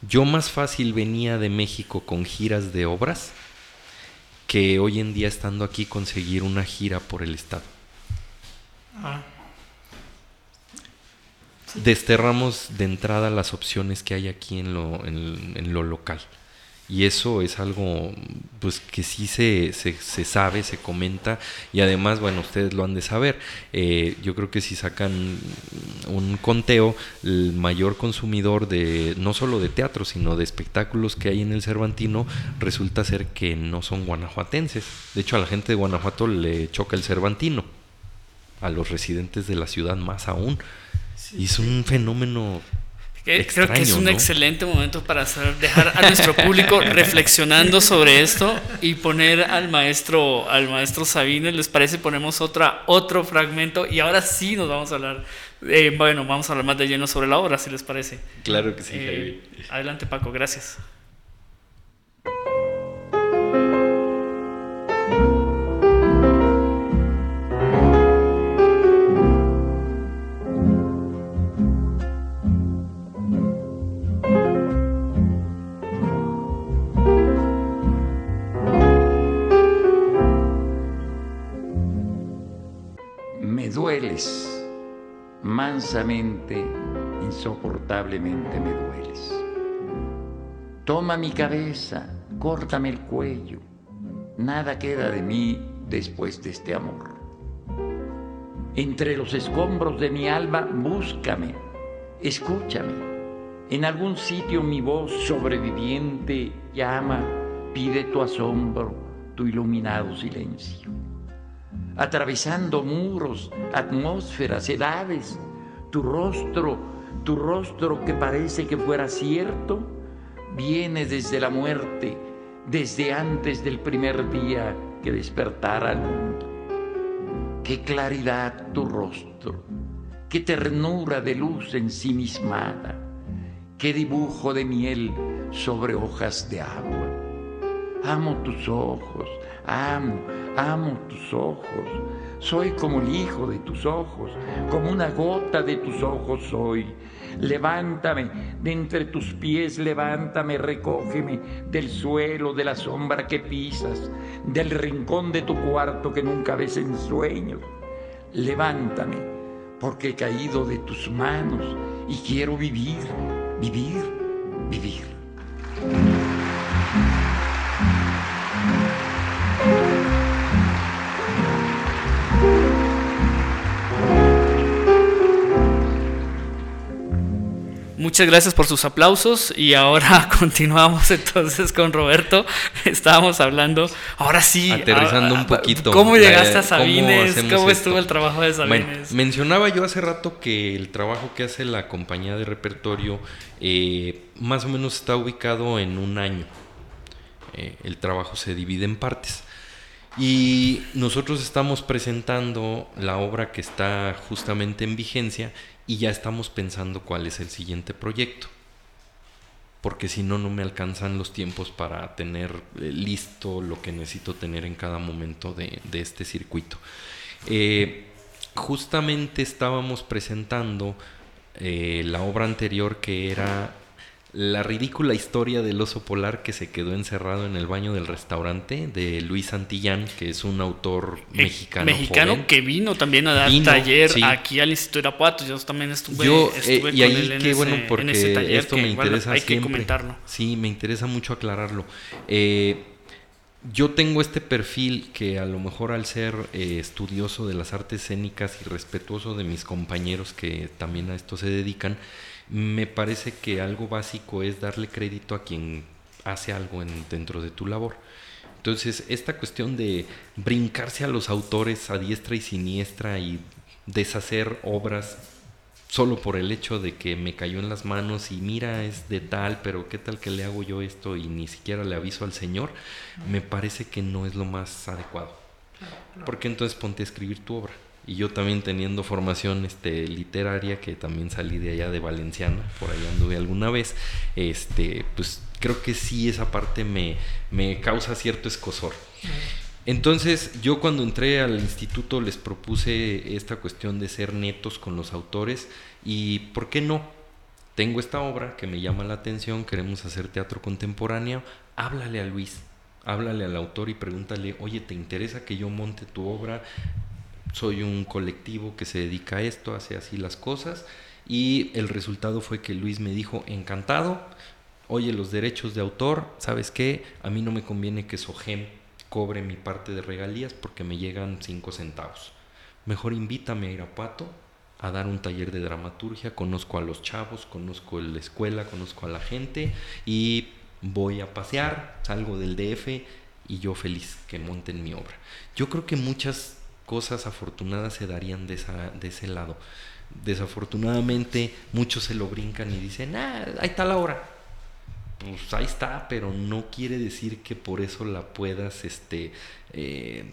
Yo más fácil venía de México con giras de obras que hoy en día estando aquí conseguir una gira por el estado. Ah desterramos de entrada las opciones que hay aquí en lo, en, lo local. Y eso es algo pues que sí se, se, sabe, se comenta y además, bueno, ustedes lo han de saber. Eh, yo creo que si sacan un conteo, el mayor consumidor de no solo de teatro, sino de espectáculos que hay en el Cervantino, resulta ser que no son guanajuatenses. De hecho, a la gente de Guanajuato le choca el Cervantino, a los residentes de la ciudad más aún y es un fenómeno Creo que es un excelente momento para hacer, dejar a nuestro público [LAUGHS] reflexionando sobre esto y poner al maestro, al maestro Sabines. ¿Les parece? Ponemos otra, otro fragmento y ahora sí nos vamos a hablar, eh, bueno, vamos a hablar más de lleno sobre la obra, si les parece. Claro que sí, eh, Adelante, Paco, gracias. Mansamente, insoportablemente me dueles. Toma mi cabeza, córtame el cuello, nada queda de mí después de este amor. Entre los escombros de mi alma, búscame, escúchame. En algún sitio mi voz sobreviviente llama, pide tu asombro, tu iluminado silencio atravesando muros, atmósferas, edades, tu rostro, tu rostro que parece que fuera cierto, viene desde la muerte, desde antes del primer día que despertara al mundo. Qué claridad tu rostro, qué ternura de luz ensimismada, qué dibujo de miel sobre hojas de agua. Amo tus ojos, amo, amo tus ojos. Soy como el hijo de tus ojos, como una gota de tus ojos soy. Levántame de entre tus pies, levántame, recógeme del suelo, de la sombra que pisas, del rincón de tu cuarto que nunca ves en sueños. Levántame, porque he caído de tus manos y quiero vivir, vivir, vivir. Muchas gracias por sus aplausos y ahora [LAUGHS] continuamos entonces con Roberto. Estábamos hablando, ahora sí, aterrizando un poquito. ¿Cómo llegaste a Sabines? ¿Cómo, estuvo el trabajo de Sabines? mencionaba yo hace rato que el trabajo que hace la compañía de repertorio eh, más o menos está ubicado en un año. Eh, el trabajo se divide en partes. Y nosotros estamos presentando la obra que está justamente en vigencia y ya estamos pensando cuál es el siguiente proyecto. Porque si no, no me alcanzan los tiempos para tener eh, listo lo que necesito tener en cada momento de, este circuito. Eh, justamente estábamos presentando eh, la obra anterior que era la ridícula historia del oso polar que se quedó encerrado en el baño del restaurante de Luis Santillán, que es un autor Eh, mexicano. Mexicano joven. que vino también a dar Vino, taller sí. aquí al Instituto Irapuato. Yo también estuve, Yo, eh, y con ahí él en qué ese, bueno en porque ese taller esto que, me bueno, interesa hay que comentarlo. Sí, me interesa mucho aclararlo. Eh, yo tengo este perfil que a lo mejor al ser eh, estudioso de las artes escénicas y respetuoso de mis compañeros que también a esto se dedican, me parece que algo básico es darle crédito a quien hace algo en- dentro de tu labor. Entonces, esta cuestión de brincarse a los autores a diestra y siniestra y deshacer obras solo por el hecho de que me cayó en las manos y mira, es de tal, pero qué tal que le hago yo esto y ni siquiera le aviso al Señor, me parece que no es lo más adecuado. Porque entonces ponte a escribir tu obra. Y yo también teniendo formación este, literaria, que también salí de allá de Valenciana, por ahí anduve alguna vez, este, pues creo que sí esa parte me, me causa cierto escosor. Entonces yo cuando entré al instituto les propuse esta cuestión de ser netos con los autores y ¿por qué no? Tengo esta obra que me llama la atención, queremos hacer teatro contemporáneo, háblale a Luis, háblale al autor y pregúntale, oye, ¿te interesa que yo monte tu obra? Soy un colectivo que se dedica a esto, hace así las cosas y el resultado fue que Luis me dijo, encantado, oye, los derechos de autor, ¿sabes qué? A mí no me conviene que Sogem cobre mi parte de regalías porque me llegan cinco centavos. Mejor invítame a Irapuato a dar un taller de dramaturgia, conozco a los chavos, conozco la escuela, conozco a la gente y voy a pasear, salgo del DF y yo feliz que monten mi obra. Yo creo que muchas cosas afortunadas se darían de, de ese lado. Desafortunadamente muchos se lo brincan y dicen, ah, ahí está la obra, pues ahí está, pero no quiere decir que por eso la puedas este, eh,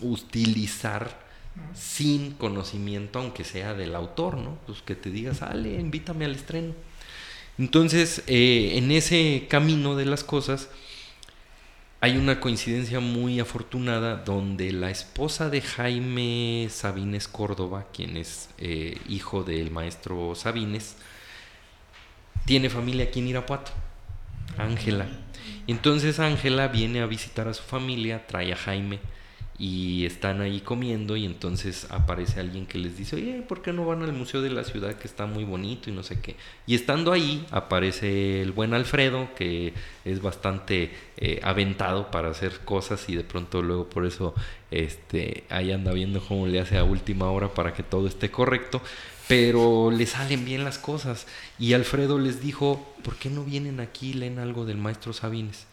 utilizar sin conocimiento, aunque sea del autor, ¿no? Pues que te digas, sale, invítame al estreno. Entonces, eh, en ese camino de las cosas, hay una coincidencia muy afortunada donde la esposa de Jaime Sabines Córdoba, quien es eh, hijo del maestro Sabines, tiene familia aquí en Irapuato, Ángela. Entonces Ángela viene a visitar a su familia, trae a Jaime y están ahí comiendo y entonces aparece alguien que les dice, oye, ¿por qué no van al Museo de la Ciudad que está muy bonito y no sé qué? Y estando ahí aparece el buen Alfredo, que es bastante eh, aventado para hacer cosas y de pronto luego por eso este, ahí anda viendo cómo le hace a última hora para que todo esté correcto pero le salen bien las cosas. Y Alfredo les dijo, ¿por qué no vienen aquí y leen algo del maestro Sabines?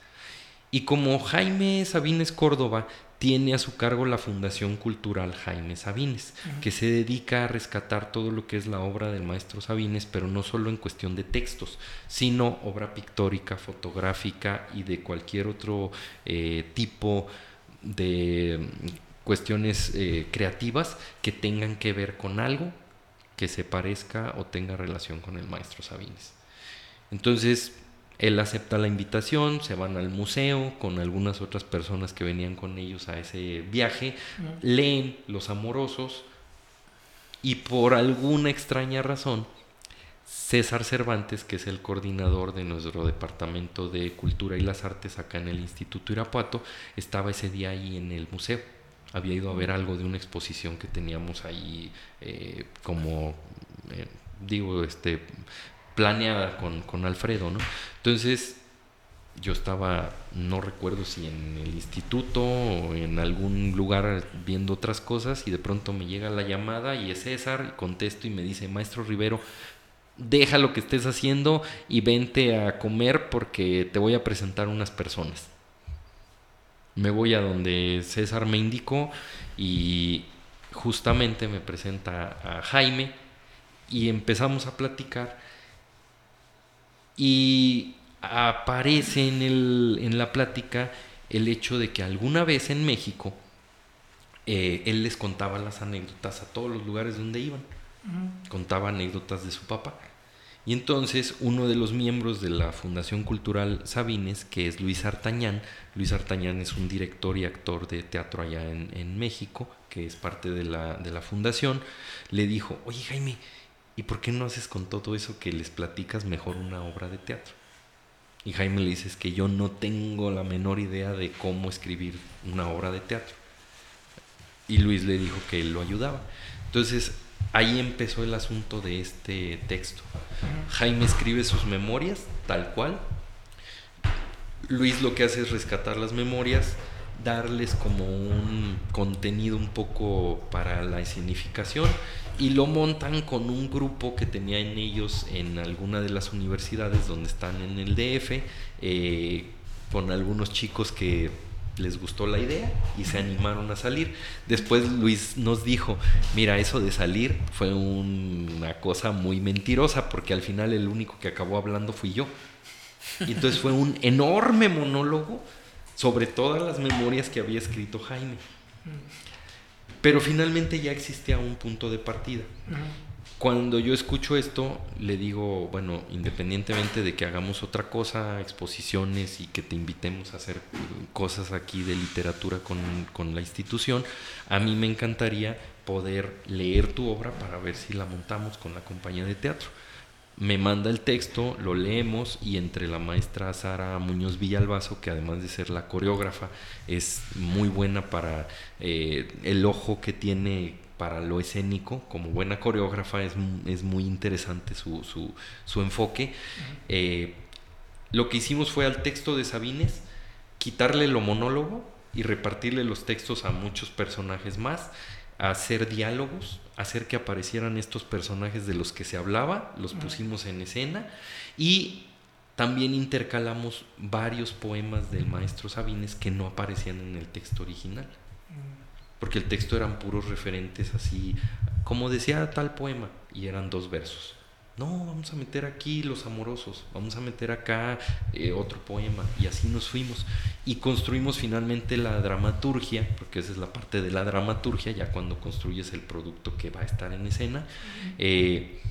Y como Jaime Sabines Córdoba tiene a su cargo la Fundación Cultural Jaime Sabines, que se dedica a rescatar todo lo que es la obra del maestro Sabines, pero no solo en cuestión de textos, sino obra pictórica, fotográfica y de cualquier otro eh, tipo de mm, cuestiones eh, creativas que tengan que ver con algo que se parezca o tenga relación con el maestro Sabines. Entonces, él acepta la invitación, se van al museo con algunas otras personas que venían con ellos a ese viaje, leen Los Amorosos y por alguna extraña razón, César Cervantes, que es el coordinador de nuestro departamento de Cultura y las Artes acá en el Instituto Irapuato, estaba ese día ahí en el museo. Había ido a ver algo de una exposición que teníamos ahí eh, como eh, digo este planeada con, con, Alfredo no entonces yo estaba no recuerdo si en el instituto o en algún lugar viendo otras cosas y de pronto me llega la llamada y es César y contesto y me dice maestro Rivero deja lo que estés haciendo y vente a comer porque te voy a presentar unas personas me voy a donde César me indicó y justamente me presenta a Jaime y empezamos a platicar y aparece en, el, en la plática el hecho de que alguna vez en México eh, él les contaba las anécdotas a todos los lugares donde iban, contaba anécdotas de su papá. Y entonces uno de los miembros de la Fundación Cultural Sabines, que es Luis Artañán, Luis Artañán es un director y actor de teatro allá en, en México, que es parte de la, de la fundación, le dijo, oye Jaime, ¿y por qué no haces con todo eso que les platicas mejor una obra de teatro? Y Jaime le dice, que yo no tengo la menor idea de cómo escribir una obra de teatro. Y Luis le dijo que él lo ayudaba. Entonces, ahí empezó el asunto de este texto. Jaime escribe sus memorias, tal cual. Luis lo que hace es rescatar las memorias, darles como un contenido un poco para la escenificación y lo montan con un grupo que tenía en ellos en alguna de las universidades donde están en el DF, eh, con algunos chicos que les gustó la idea y se animaron a salir. Después Luis nos dijo, mira, eso de salir fue una cosa muy mentirosa porque al final el único que acabó hablando fui yo. Y entonces fue un enorme monólogo sobre todas las memorias que había escrito Jaime. Pero finalmente ya existía un punto de partida. Cuando yo escucho esto, le digo, bueno, independientemente de que hagamos otra cosa, exposiciones y que te invitemos a hacer cosas aquí de literatura con, con la institución, a mí me encantaría poder leer tu obra para ver si la montamos con la compañía de teatro me manda el texto, lo leemos y entre la maestra Sara Muñoz Villalbazo, que además de ser la coreógrafa, es muy buena para eh, el ojo que tiene para lo escénico, como buena coreógrafa es, es muy interesante su, su, su enfoque. Eh, lo que hicimos fue al texto de Sabines quitarle lo monólogo y repartirle los textos a muchos personajes más hacer diálogos, hacer que aparecieran estos personajes de los que se hablaba, los pusimos en escena y también intercalamos varios poemas del maestro Sabines que no aparecían en el texto original. Porque el texto eran puros referentes así, como decía tal poema, y eran dos versos. No, vamos a meter aquí los amorosos, vamos a meter acá eh, otro poema y así nos fuimos. Y construimos finalmente la dramaturgia, porque esa es la parte de la dramaturgia, ya cuando construyes el producto que va a estar en escena, eh,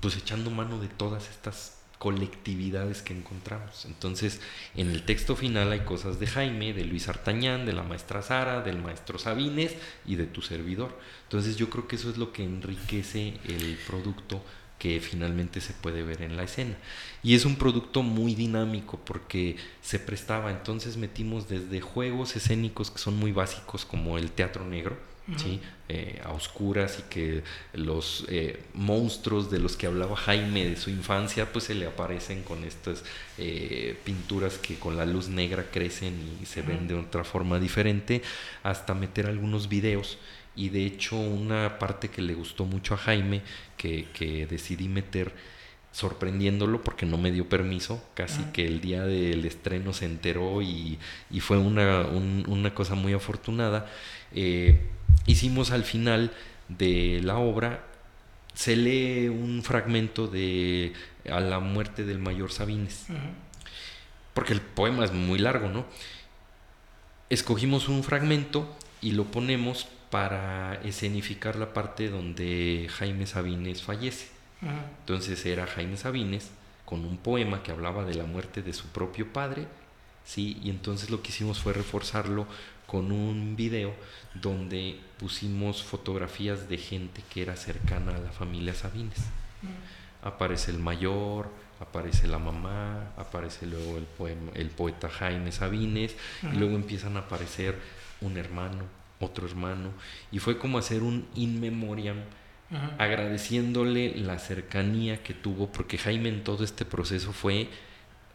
pues echando mano de todas estas colectividades que encontramos. Entonces, en el texto final hay cosas de Jaime, de Luis Artañán, de la maestra Sara, del maestro Sabines y de tu servidor. Entonces, yo creo que eso es lo que enriquece el producto que finalmente se puede ver en la escena. Y es un producto muy dinámico porque se prestaba, entonces metimos desde juegos escénicos que son muy básicos como el teatro negro, ¿sí? Eh, a oscuras y que los eh, monstruos de los que hablaba Jaime de su infancia pues se le aparecen con estas eh, pinturas que con la luz negra crecen y se ven de otra forma diferente hasta meter algunos videos y de hecho una parte que le gustó mucho a Jaime que, que decidí meter sorprendiéndolo porque no me dio permiso, casi que el día del estreno se enteró y, y fue una, una, cosa muy afortunada. Eh, hicimos al final de la obra, se lee un fragmento de A la muerte del mayor Sabines, porque el poema es muy largo, ¿no? Escogimos un fragmento y lo ponemos para escenificar la parte donde Jaime Sabines fallece. Entonces era Jaime Sabines con un poema que hablaba de la muerte de su propio padre, ¿sí? Y entonces lo que hicimos fue reforzarlo con un video donde pusimos fotografías de gente que era cercana a la familia Sabines. Aparece el mayor, aparece la mamá, aparece luego el, poema, el poeta Jaime Sabines, y luego empiezan a aparecer un hermano, otro hermano, y fue como hacer un in memoriam agradeciéndole la cercanía que tuvo, porque Jaime en todo este proceso fue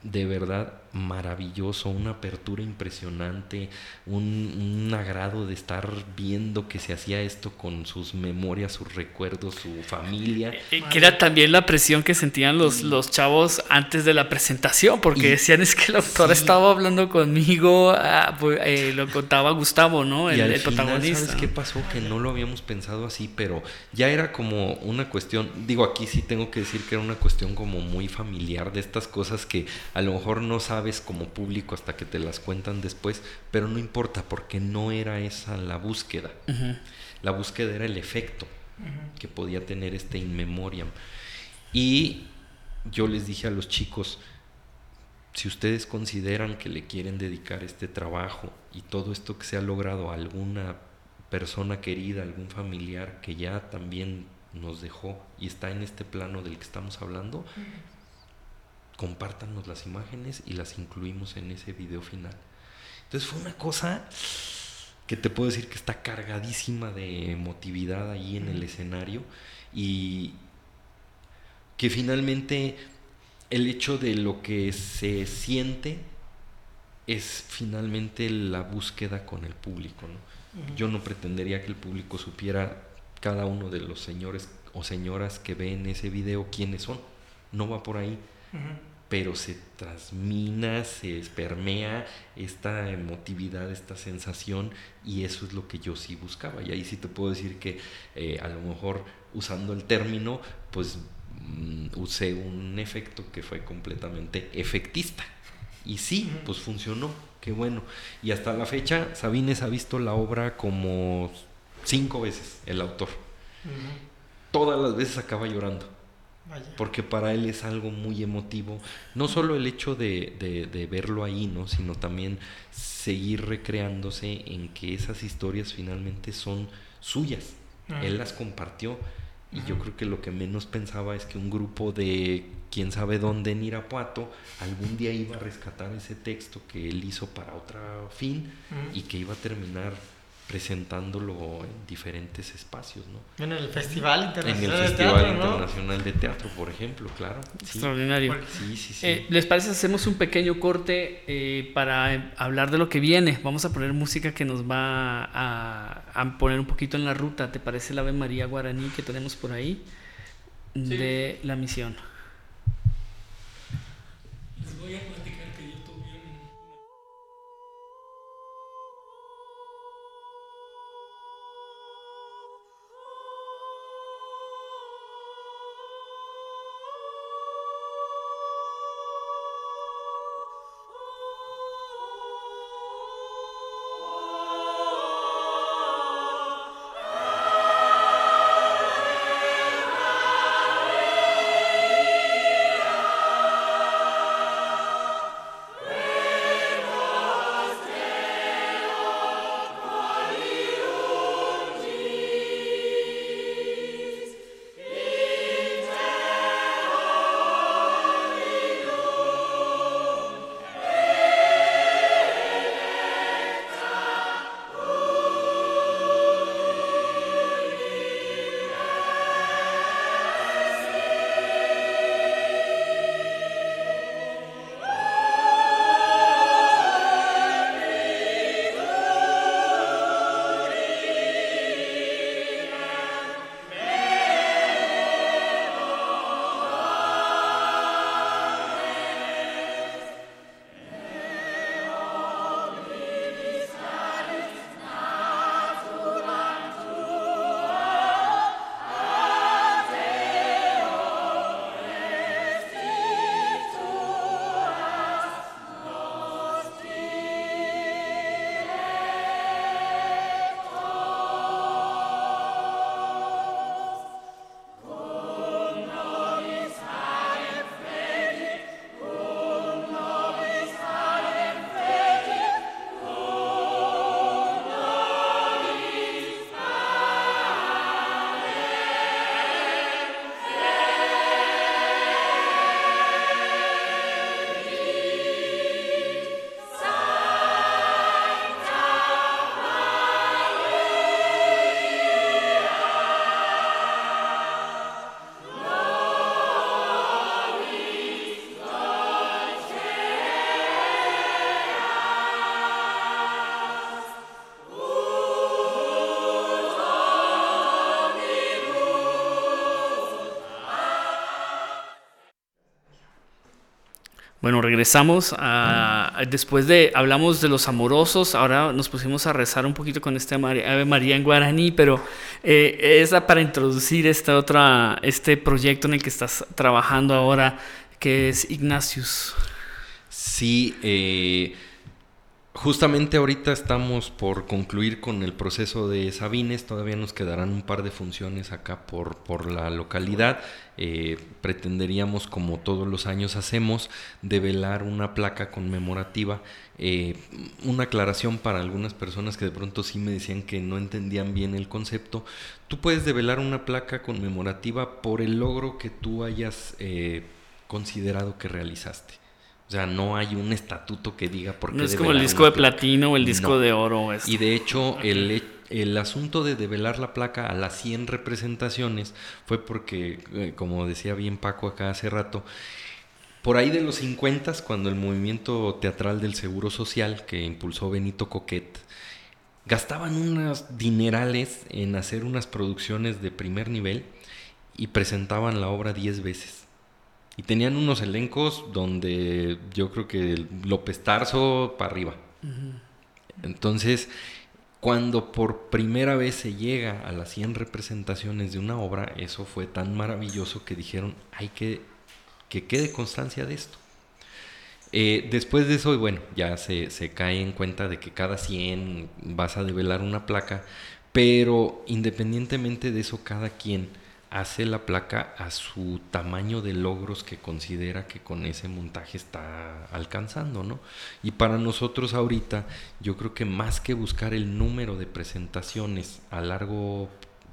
de verdad maravilloso, una apertura impresionante, un, agrado de estar viendo que se hacía esto con sus memorias, sus recuerdos, su familia. Eh, eh, que era también la presión que sentían los, los chavos antes de la presentación, porque decían es que el autor estaba hablando conmigo, ah, pues, eh, lo contaba Gustavo, ¿no? El, y protagonista. ¿Sabes qué pasó? Que no lo habíamos pensado así, pero ya era como una cuestión, digo aquí sí tengo que decir que era una cuestión como muy familiar de estas cosas que a lo mejor no sabes como público hasta que te las cuentan después, pero no importa porque no era esa la búsqueda. La búsqueda era el efecto que podía tener este in memoriam. Y yo les dije a los chicos, si ustedes consideran que le quieren dedicar este trabajo y todo esto que se ha logrado a alguna persona querida, algún familiar que ya también nos dejó y está en este plano del que estamos hablando, compártanos las imágenes y las incluimos en ese video final. Entonces fue una cosa que te puedo decir que está cargadísima de emotividad ahí en el escenario y que finalmente el hecho de lo que se siente es finalmente la búsqueda con el público. Yo no pretendería que el público supiera cada uno de los señores o señoras que ven ese video quiénes son. No va por ahí pero se transmina, se espermea esta emotividad, esta sensación, y eso es lo que yo sí buscaba. Y ahí sí te puedo decir que eh, a lo mejor usando el término, pues mm, usé un efecto que fue completamente efectista. Y sí, pues funcionó, qué bueno. Y hasta la fecha, Sabines ha visto la obra como cinco veces, el autor. Todas las veces acaba llorando porque para él es algo muy emotivo. No solo el hecho de, verlo ahí, ¿no? sino también seguir recreándose en que esas historias finalmente son suyas. Él las compartió. Y yo creo que lo que menos pensaba es que un grupo de quién sabe dónde en Irapuato algún día iba a rescatar ese texto que él hizo para otro fin y que iba a terminar presentándolo en diferentes espacios, ¿no? En el Festival Internacional, en el Festival Internacional de Teatro, por ejemplo, claro. Extraordinario. Sí, sí, sí. Eh, ¿Les parece hacemos un pequeño corte eh, para hablar de lo que viene? Vamos a poner música que nos va a, poner un poquito en la ruta. ¿Te parece la Ave María Guaraní que tenemos por ahí? De la misión. Bueno, regresamos a, después de, hablamos de los amorosos, ahora nos pusimos a rezar un poquito con este Ave María en guaraní, pero eh, es para introducir esta otra, este proyecto en el que estás trabajando ahora, que es Ignatius. Sí, eh, justamente ahorita estamos por concluir con el proceso de Sabines, todavía nos quedarán un par de funciones acá por, por la localidad. Eh, pretenderíamos, como todos los años hacemos, develar una placa conmemorativa. Eh, una aclaración para algunas personas que de pronto sí me decían que no entendían bien el concepto. Tú puedes develar una placa conmemorativa por el logro que tú hayas eh, considerado que realizaste. O sea, no hay un estatuto que diga por qué. No es como el disco de platino o el disco de oro. Y de hecho, el, el asunto de develar la placa a las 100 representaciones fue porque, eh, como decía bien Paco acá hace rato, por ahí de los 50, cuando el movimiento teatral del Seguro Social que impulsó Benito Coquet, gastaban unas dinerales en hacer unas producciones de primer nivel y presentaban la obra 10 veces. Y tenían unos elencos donde yo creo que López Tarso para arriba. Entonces, cuando por primera vez se llega a las 100 representaciones de una obra, eso fue tan maravilloso que dijeron, hay que que quede constancia de esto. Eh, después de eso, bueno, ya se, se, cae en cuenta de que cada 100 vas a develar una placa, pero independientemente de eso, cada quien hace la placa a su tamaño de logros que considera que con ese montaje está alcanzando, ¿no? Y para nosotros ahorita, yo creo que más que buscar el número de presentaciones a largo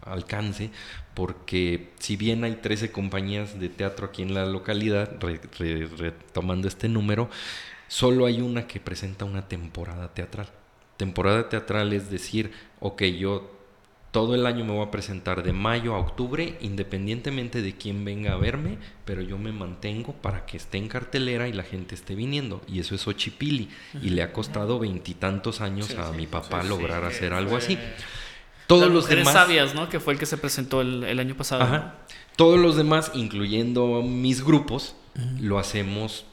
alcance, porque si bien hay 13 compañías de teatro aquí en la localidad, retomando este número, solo hay una que presenta una temporada teatral. Temporada teatral es decir, ok, yo todo el año me voy a presentar de mayo a octubre, independientemente de quién venga a verme, pero yo me mantengo para que esté en cartelera y la gente esté viniendo. Y eso es Ochipili. Y le ha costado veintitantos años a mi papá lograr hacer algo así. Todos los demás. sabias, ¿no? Que fue el que se presentó el, año pasado. Todos los demás, incluyendo mis grupos, lo hacemos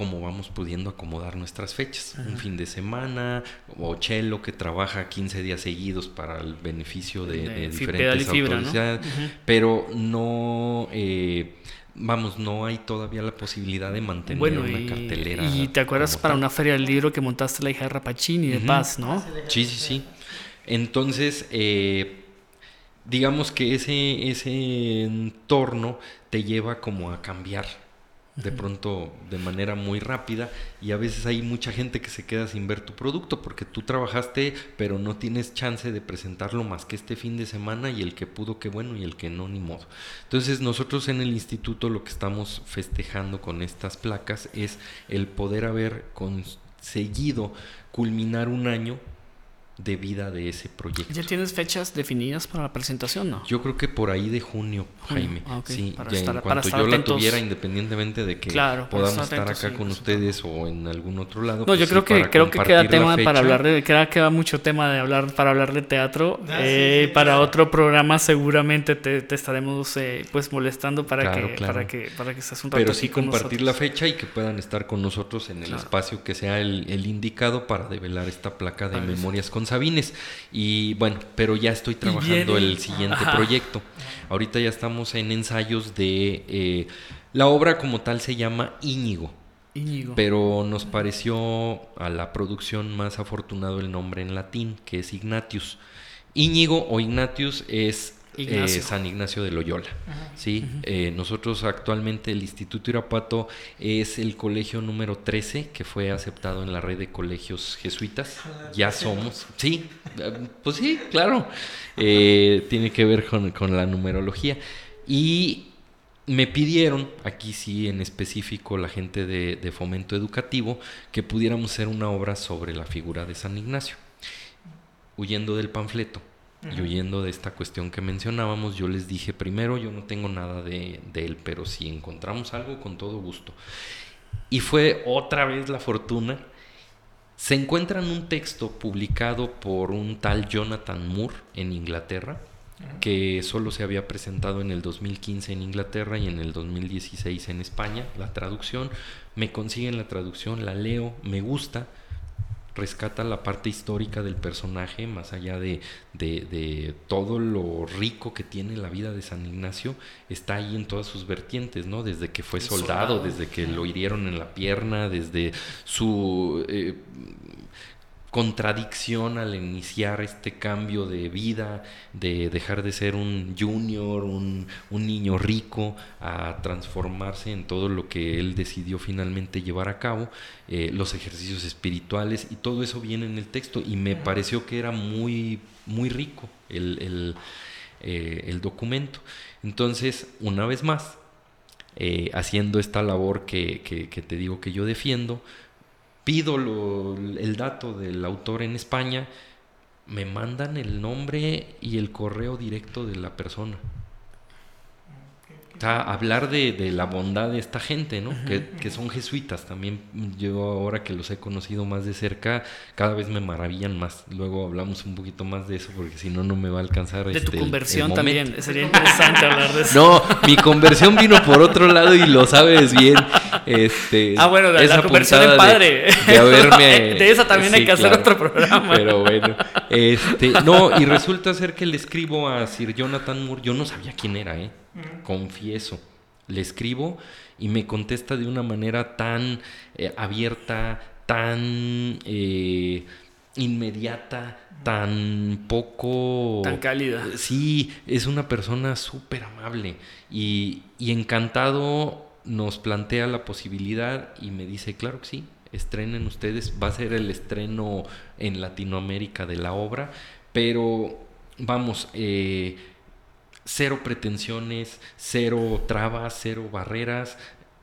como vamos pudiendo acomodar nuestras fechas. Un fin de semana, o Chelo que trabaja 15 días seguidos para el beneficio de, diferentes autoridades, pero no... Eh, vamos, no hay todavía la posibilidad de mantener una cartelera. Y te acuerdas para una feria del libro que montaste la hija de Rapachini de Paz, ¿no? Sí, sí, sí. Entonces, eh, digamos que ese, ese entorno te lleva como a cambiar de pronto de manera muy rápida y a veces hay mucha gente que se queda sin ver tu producto porque tú trabajaste pero no tienes chance de presentarlo más que este fin de semana y el que pudo qué bueno y el que no ni modo. Entonces nosotros en el instituto lo que estamos festejando con estas placas es el poder haber conseguido culminar un año de vida de ese proyecto. ¿Ya tienes fechas definidas para la presentación, no? Yo creo que por ahí de junio, Jaime. Ah, sí, para estar, en cuanto yo la tuviera, independientemente de que podamos estar acá con ustedes o en algún otro lado. No, pues yo creo que creo que queda tema para hablar de, queda, queda mucho tema de hablar para hablar de teatro. Ah, eh, para otro programa seguramente te, te estaremos eh, pues molestando para que para que para que un Pero sí compartir la fecha y que puedan estar con nosotros en el espacio que sea el, el indicado para develar esta placa de memorias con Sabines. Y bueno, pero ya estoy trabajando el siguiente proyecto. Ahorita ya estamos en ensayos de... Eh, la obra como tal se llama Íñigo. Íñigo. Pero nos pareció a la producción más afortunado el nombre en latín, que es Ignatius. Íñigo o Ignatius es eh, San Ignacio de Loyola. ¿sí? Eh, nosotros actualmente el Instituto Irapato es el colegio número 13 que fue aceptado en la red de colegios jesuitas. Ya somos, sí, eh, pues sí, claro. tiene que ver con, la numerología. Y me pidieron, aquí sí en específico la gente de, de fomento educativo, que pudiéramos hacer una obra sobre la figura de San Ignacio, huyendo del panfleto y huyendo de esta cuestión que mencionábamos, yo les dije, primero, yo no tengo nada de, él, pero si encontramos algo, con todo gusto. Y fue otra vez la fortuna. Se encuentra un texto publicado por un tal Jonathan Moore en Inglaterra, que solo se había presentado en el 2015 en Inglaterra y en el 2016 en España, la traducción. Me consiguen la traducción, la leo, me gusta rescata la parte histórica del personaje, más allá de, de, todo lo rico que tiene la vida de San Ignacio, está ahí en todas sus vertientes, ¿no? Desde que fue soldado, desde que lo hirieron en la pierna, desde su... Eh, contradicción al iniciar este cambio de vida, de dejar de ser un junior, un, niño rico, a transformarse en todo lo que él decidió finalmente llevar a cabo, eh, los ejercicios espirituales y todo eso viene en el texto y me pareció que era muy, muy rico el, eh, documento. Entonces, una vez más, eh, haciendo esta labor que, que te digo que yo defiendo, pido el dato del autor en España, me mandan el nombre y el correo directo de la persona hablar de, la bondad de esta gente, ¿no? que, son jesuitas también. Yo ahora que los he conocido más de cerca, cada vez me maravillan más. Luego hablamos un poquito más de eso porque si no, no me va a alcanzar. De tu este, conversión también, sería interesante hablar de eso. No, mi conversión vino por otro lado y lo sabes bien. Este, ah, bueno, de la conversión de padre. De, haberme... [LAUGHS] de esa también hay que hacer otro programa. Pero bueno, este, no, y resulta ser que le escribo a Sir Jonathan Moore, yo no sabía quién era, ¿eh? Confieso. Le escribo y me contesta de una manera tan eh, abierta, tan eh, inmediata, tan poco... Tan cálida. Sí, es una persona súper amable y, y encantado nos plantea la posibilidad y me dice, claro que sí, estrenen ustedes, va a ser el estreno en Latinoamérica de la obra, pero vamos, eh, cero pretensiones, cero trabas, cero barreras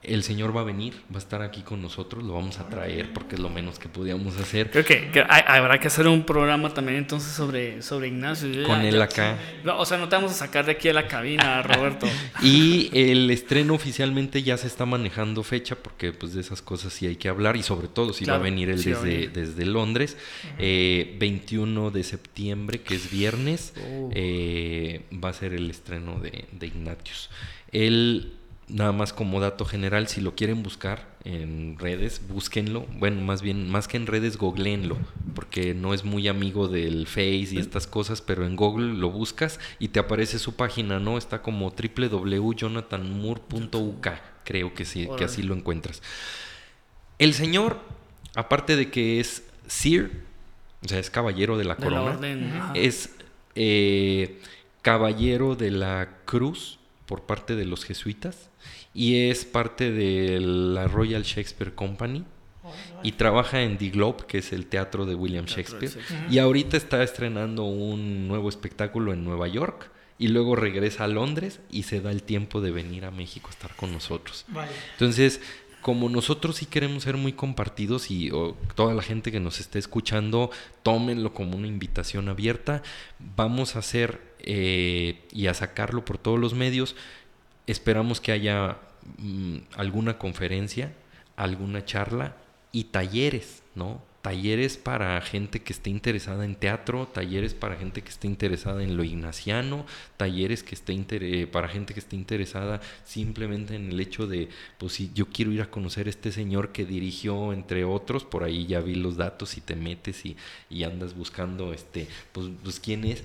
el Señor va a venir, va a estar aquí con nosotros, lo vamos a traer porque es lo menos que podíamos hacer. Creo que, habrá que hacer un programa también entonces sobre, sobre Ignacio. con él acá. o sea, no te vamos a sacar de aquí a la cabina, [LAUGHS] Roberto. y el estreno oficialmente ya se está manejando fecha porque pues de esas cosas sí hay que hablar y sobre todo si va a venir él desde, desde Londres. 21 eh, de septiembre, que es viernes, oh. eh, va a ser el estreno de, de Ignatius. Él nada más como dato general, si lo quieren buscar en redes, búsquenlo. Bueno, más bien, más que en redes, googleenlo, porque no es muy amigo del Face y estas cosas, pero en Google lo buscas y te aparece su página, ¿no? Está como www.jonathanmoore.uk, creo que sí, que así lo encuentras. El señor, aparte de que es Sir, o sea, es caballero de la corona, es eh, caballero de la cruz por parte de los jesuitas y es parte de la Royal Shakespeare Company y trabaja en The Globe, que es el teatro de William Shakespeare. Y ahorita está estrenando un nuevo espectáculo en Nueva York y luego regresa a Londres y se da el tiempo de venir a México a estar con nosotros. Entonces, como nosotros sí queremos ser muy compartidos y toda la gente que nos esté escuchando, tómenlo como una invitación abierta, vamos a hacer eh, y a sacarlo por todos los medios. Esperamos que haya Mm, alguna conferencia, alguna charla y talleres, ¿no? Talleres para gente que esté interesada en teatro, talleres para gente que esté interesada en lo ignaciano, talleres que esté para gente que esté interesada simplemente en el hecho de, pues si yo quiero ir a conocer a este señor que dirigió, entre otros, por ahí ya vi los datos y te metes y, y andas buscando, este, pues, pues quién es.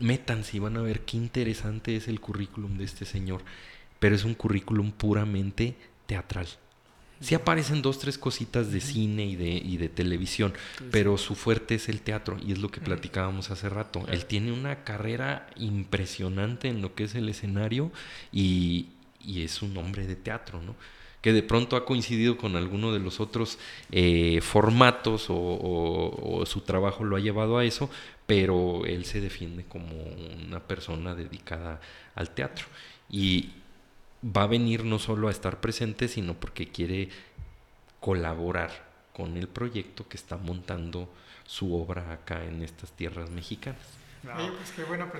Metan si van a ver qué interesante es el currículum de este señor pero es un currículum puramente teatral. Sí aparecen dos, tres cositas de cine y de, y de televisión, pero su fuerte es el teatro y es lo que platicábamos hace rato. Él tiene una carrera impresionante en lo que es el escenario y, es un hombre de teatro, ¿no? Que de pronto ha coincidido con alguno de los otros eh, formatos o, su trabajo lo ha llevado a eso, pero él se defiende como una persona dedicada al teatro. Y, va a venir no solo a estar presente, sino porque quiere colaborar con el proyecto que está montando su obra acá en estas tierras mexicanas. pues qué bueno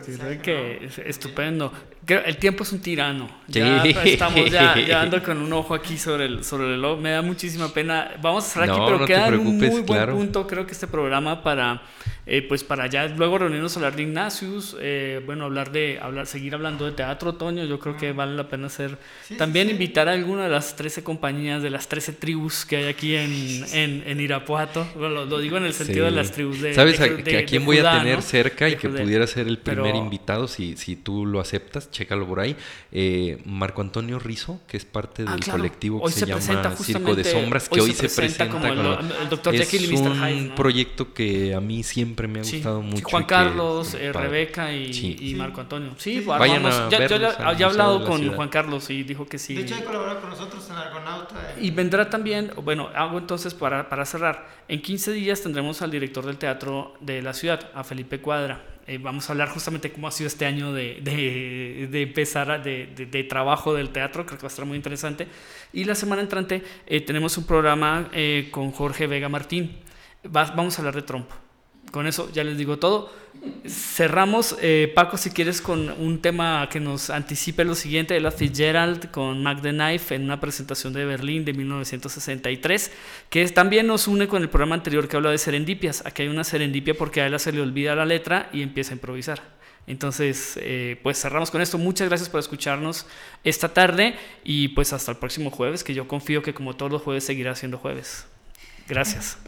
que es estupendo. El tiempo es un tirano. Ya estamos ya, [LAUGHS] ando con un ojo aquí sobre el, sobre el. Me da muchísima pena. Vamos a estar aquí, pero queda un muy buen punto, creo que este programa para eh, pues para ya luego reunirnos a hablar de Ignatius, eh, bueno, hablar de, hablar, seguir hablando de teatro otoño, yo creo que vale la pena hacer, también invitar a alguna de las 13 compañías, de las 13 tribus que hay aquí en, en, en Irapuato, bueno, lo, digo en el sentido de las tribus de... ¿Sabes a, que a quién voy a tener cerca y que pudiera ser el primer invitado, si, si tú lo aceptas, chécalo por ahí, eh, Marco Antonio Rizo, que es parte ah, del colectivo que se, llama Circo de Sombras, que hoy se presenta, como el, el, Dr. Jekyll y Mr. Hyde. Es un proyecto que a mí siempre me ha gustado mucho. Juan Carlos, eh, Rebeca y, Marco Antonio. Sí, Vayan a ya, ya, he hablado con Juan Carlos y dijo que sí. De hecho, ha colaborado con nosotros en Argonauta. Y vendrá también, bueno, hago entonces para, para cerrar. En 15 días tendremos al director del teatro de la ciudad, a Felipe Cuadra. Eh, vamos a hablar justamente cómo ha sido este año de, de, de empezar de, de, trabajo del teatro, creo que va a estar muy interesante. Y la semana entrante eh, tenemos un programa con Jorge Vega Martín. vamos a hablar de trompo con eso ya les digo todo. Cerramos, eh, Paco, si quieres, con un tema que nos anticipe lo siguiente, Ella Fitzgerald con Mac the Knife en una presentación de Berlín de 1963, que también nos une con el programa anterior que habla de serendipias. Aquí hay una serendipia porque a ella se le olvida la letra y empieza a improvisar. Entonces, eh, pues cerramos con esto. Muchas gracias por escucharnos esta tarde y pues hasta el próximo jueves, que yo confío que como todos los jueves seguirá siendo jueves. Gracias.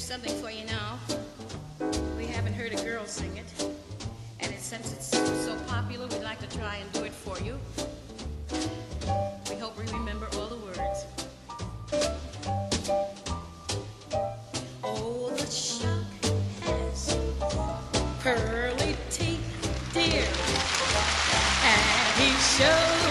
Something for you now. We haven't heard a girl sing it. And it, since it's so popular, we'd like to try and do it for you. We hope we remember all the words. Oh, the shark has pearly teeth, dear. And he shows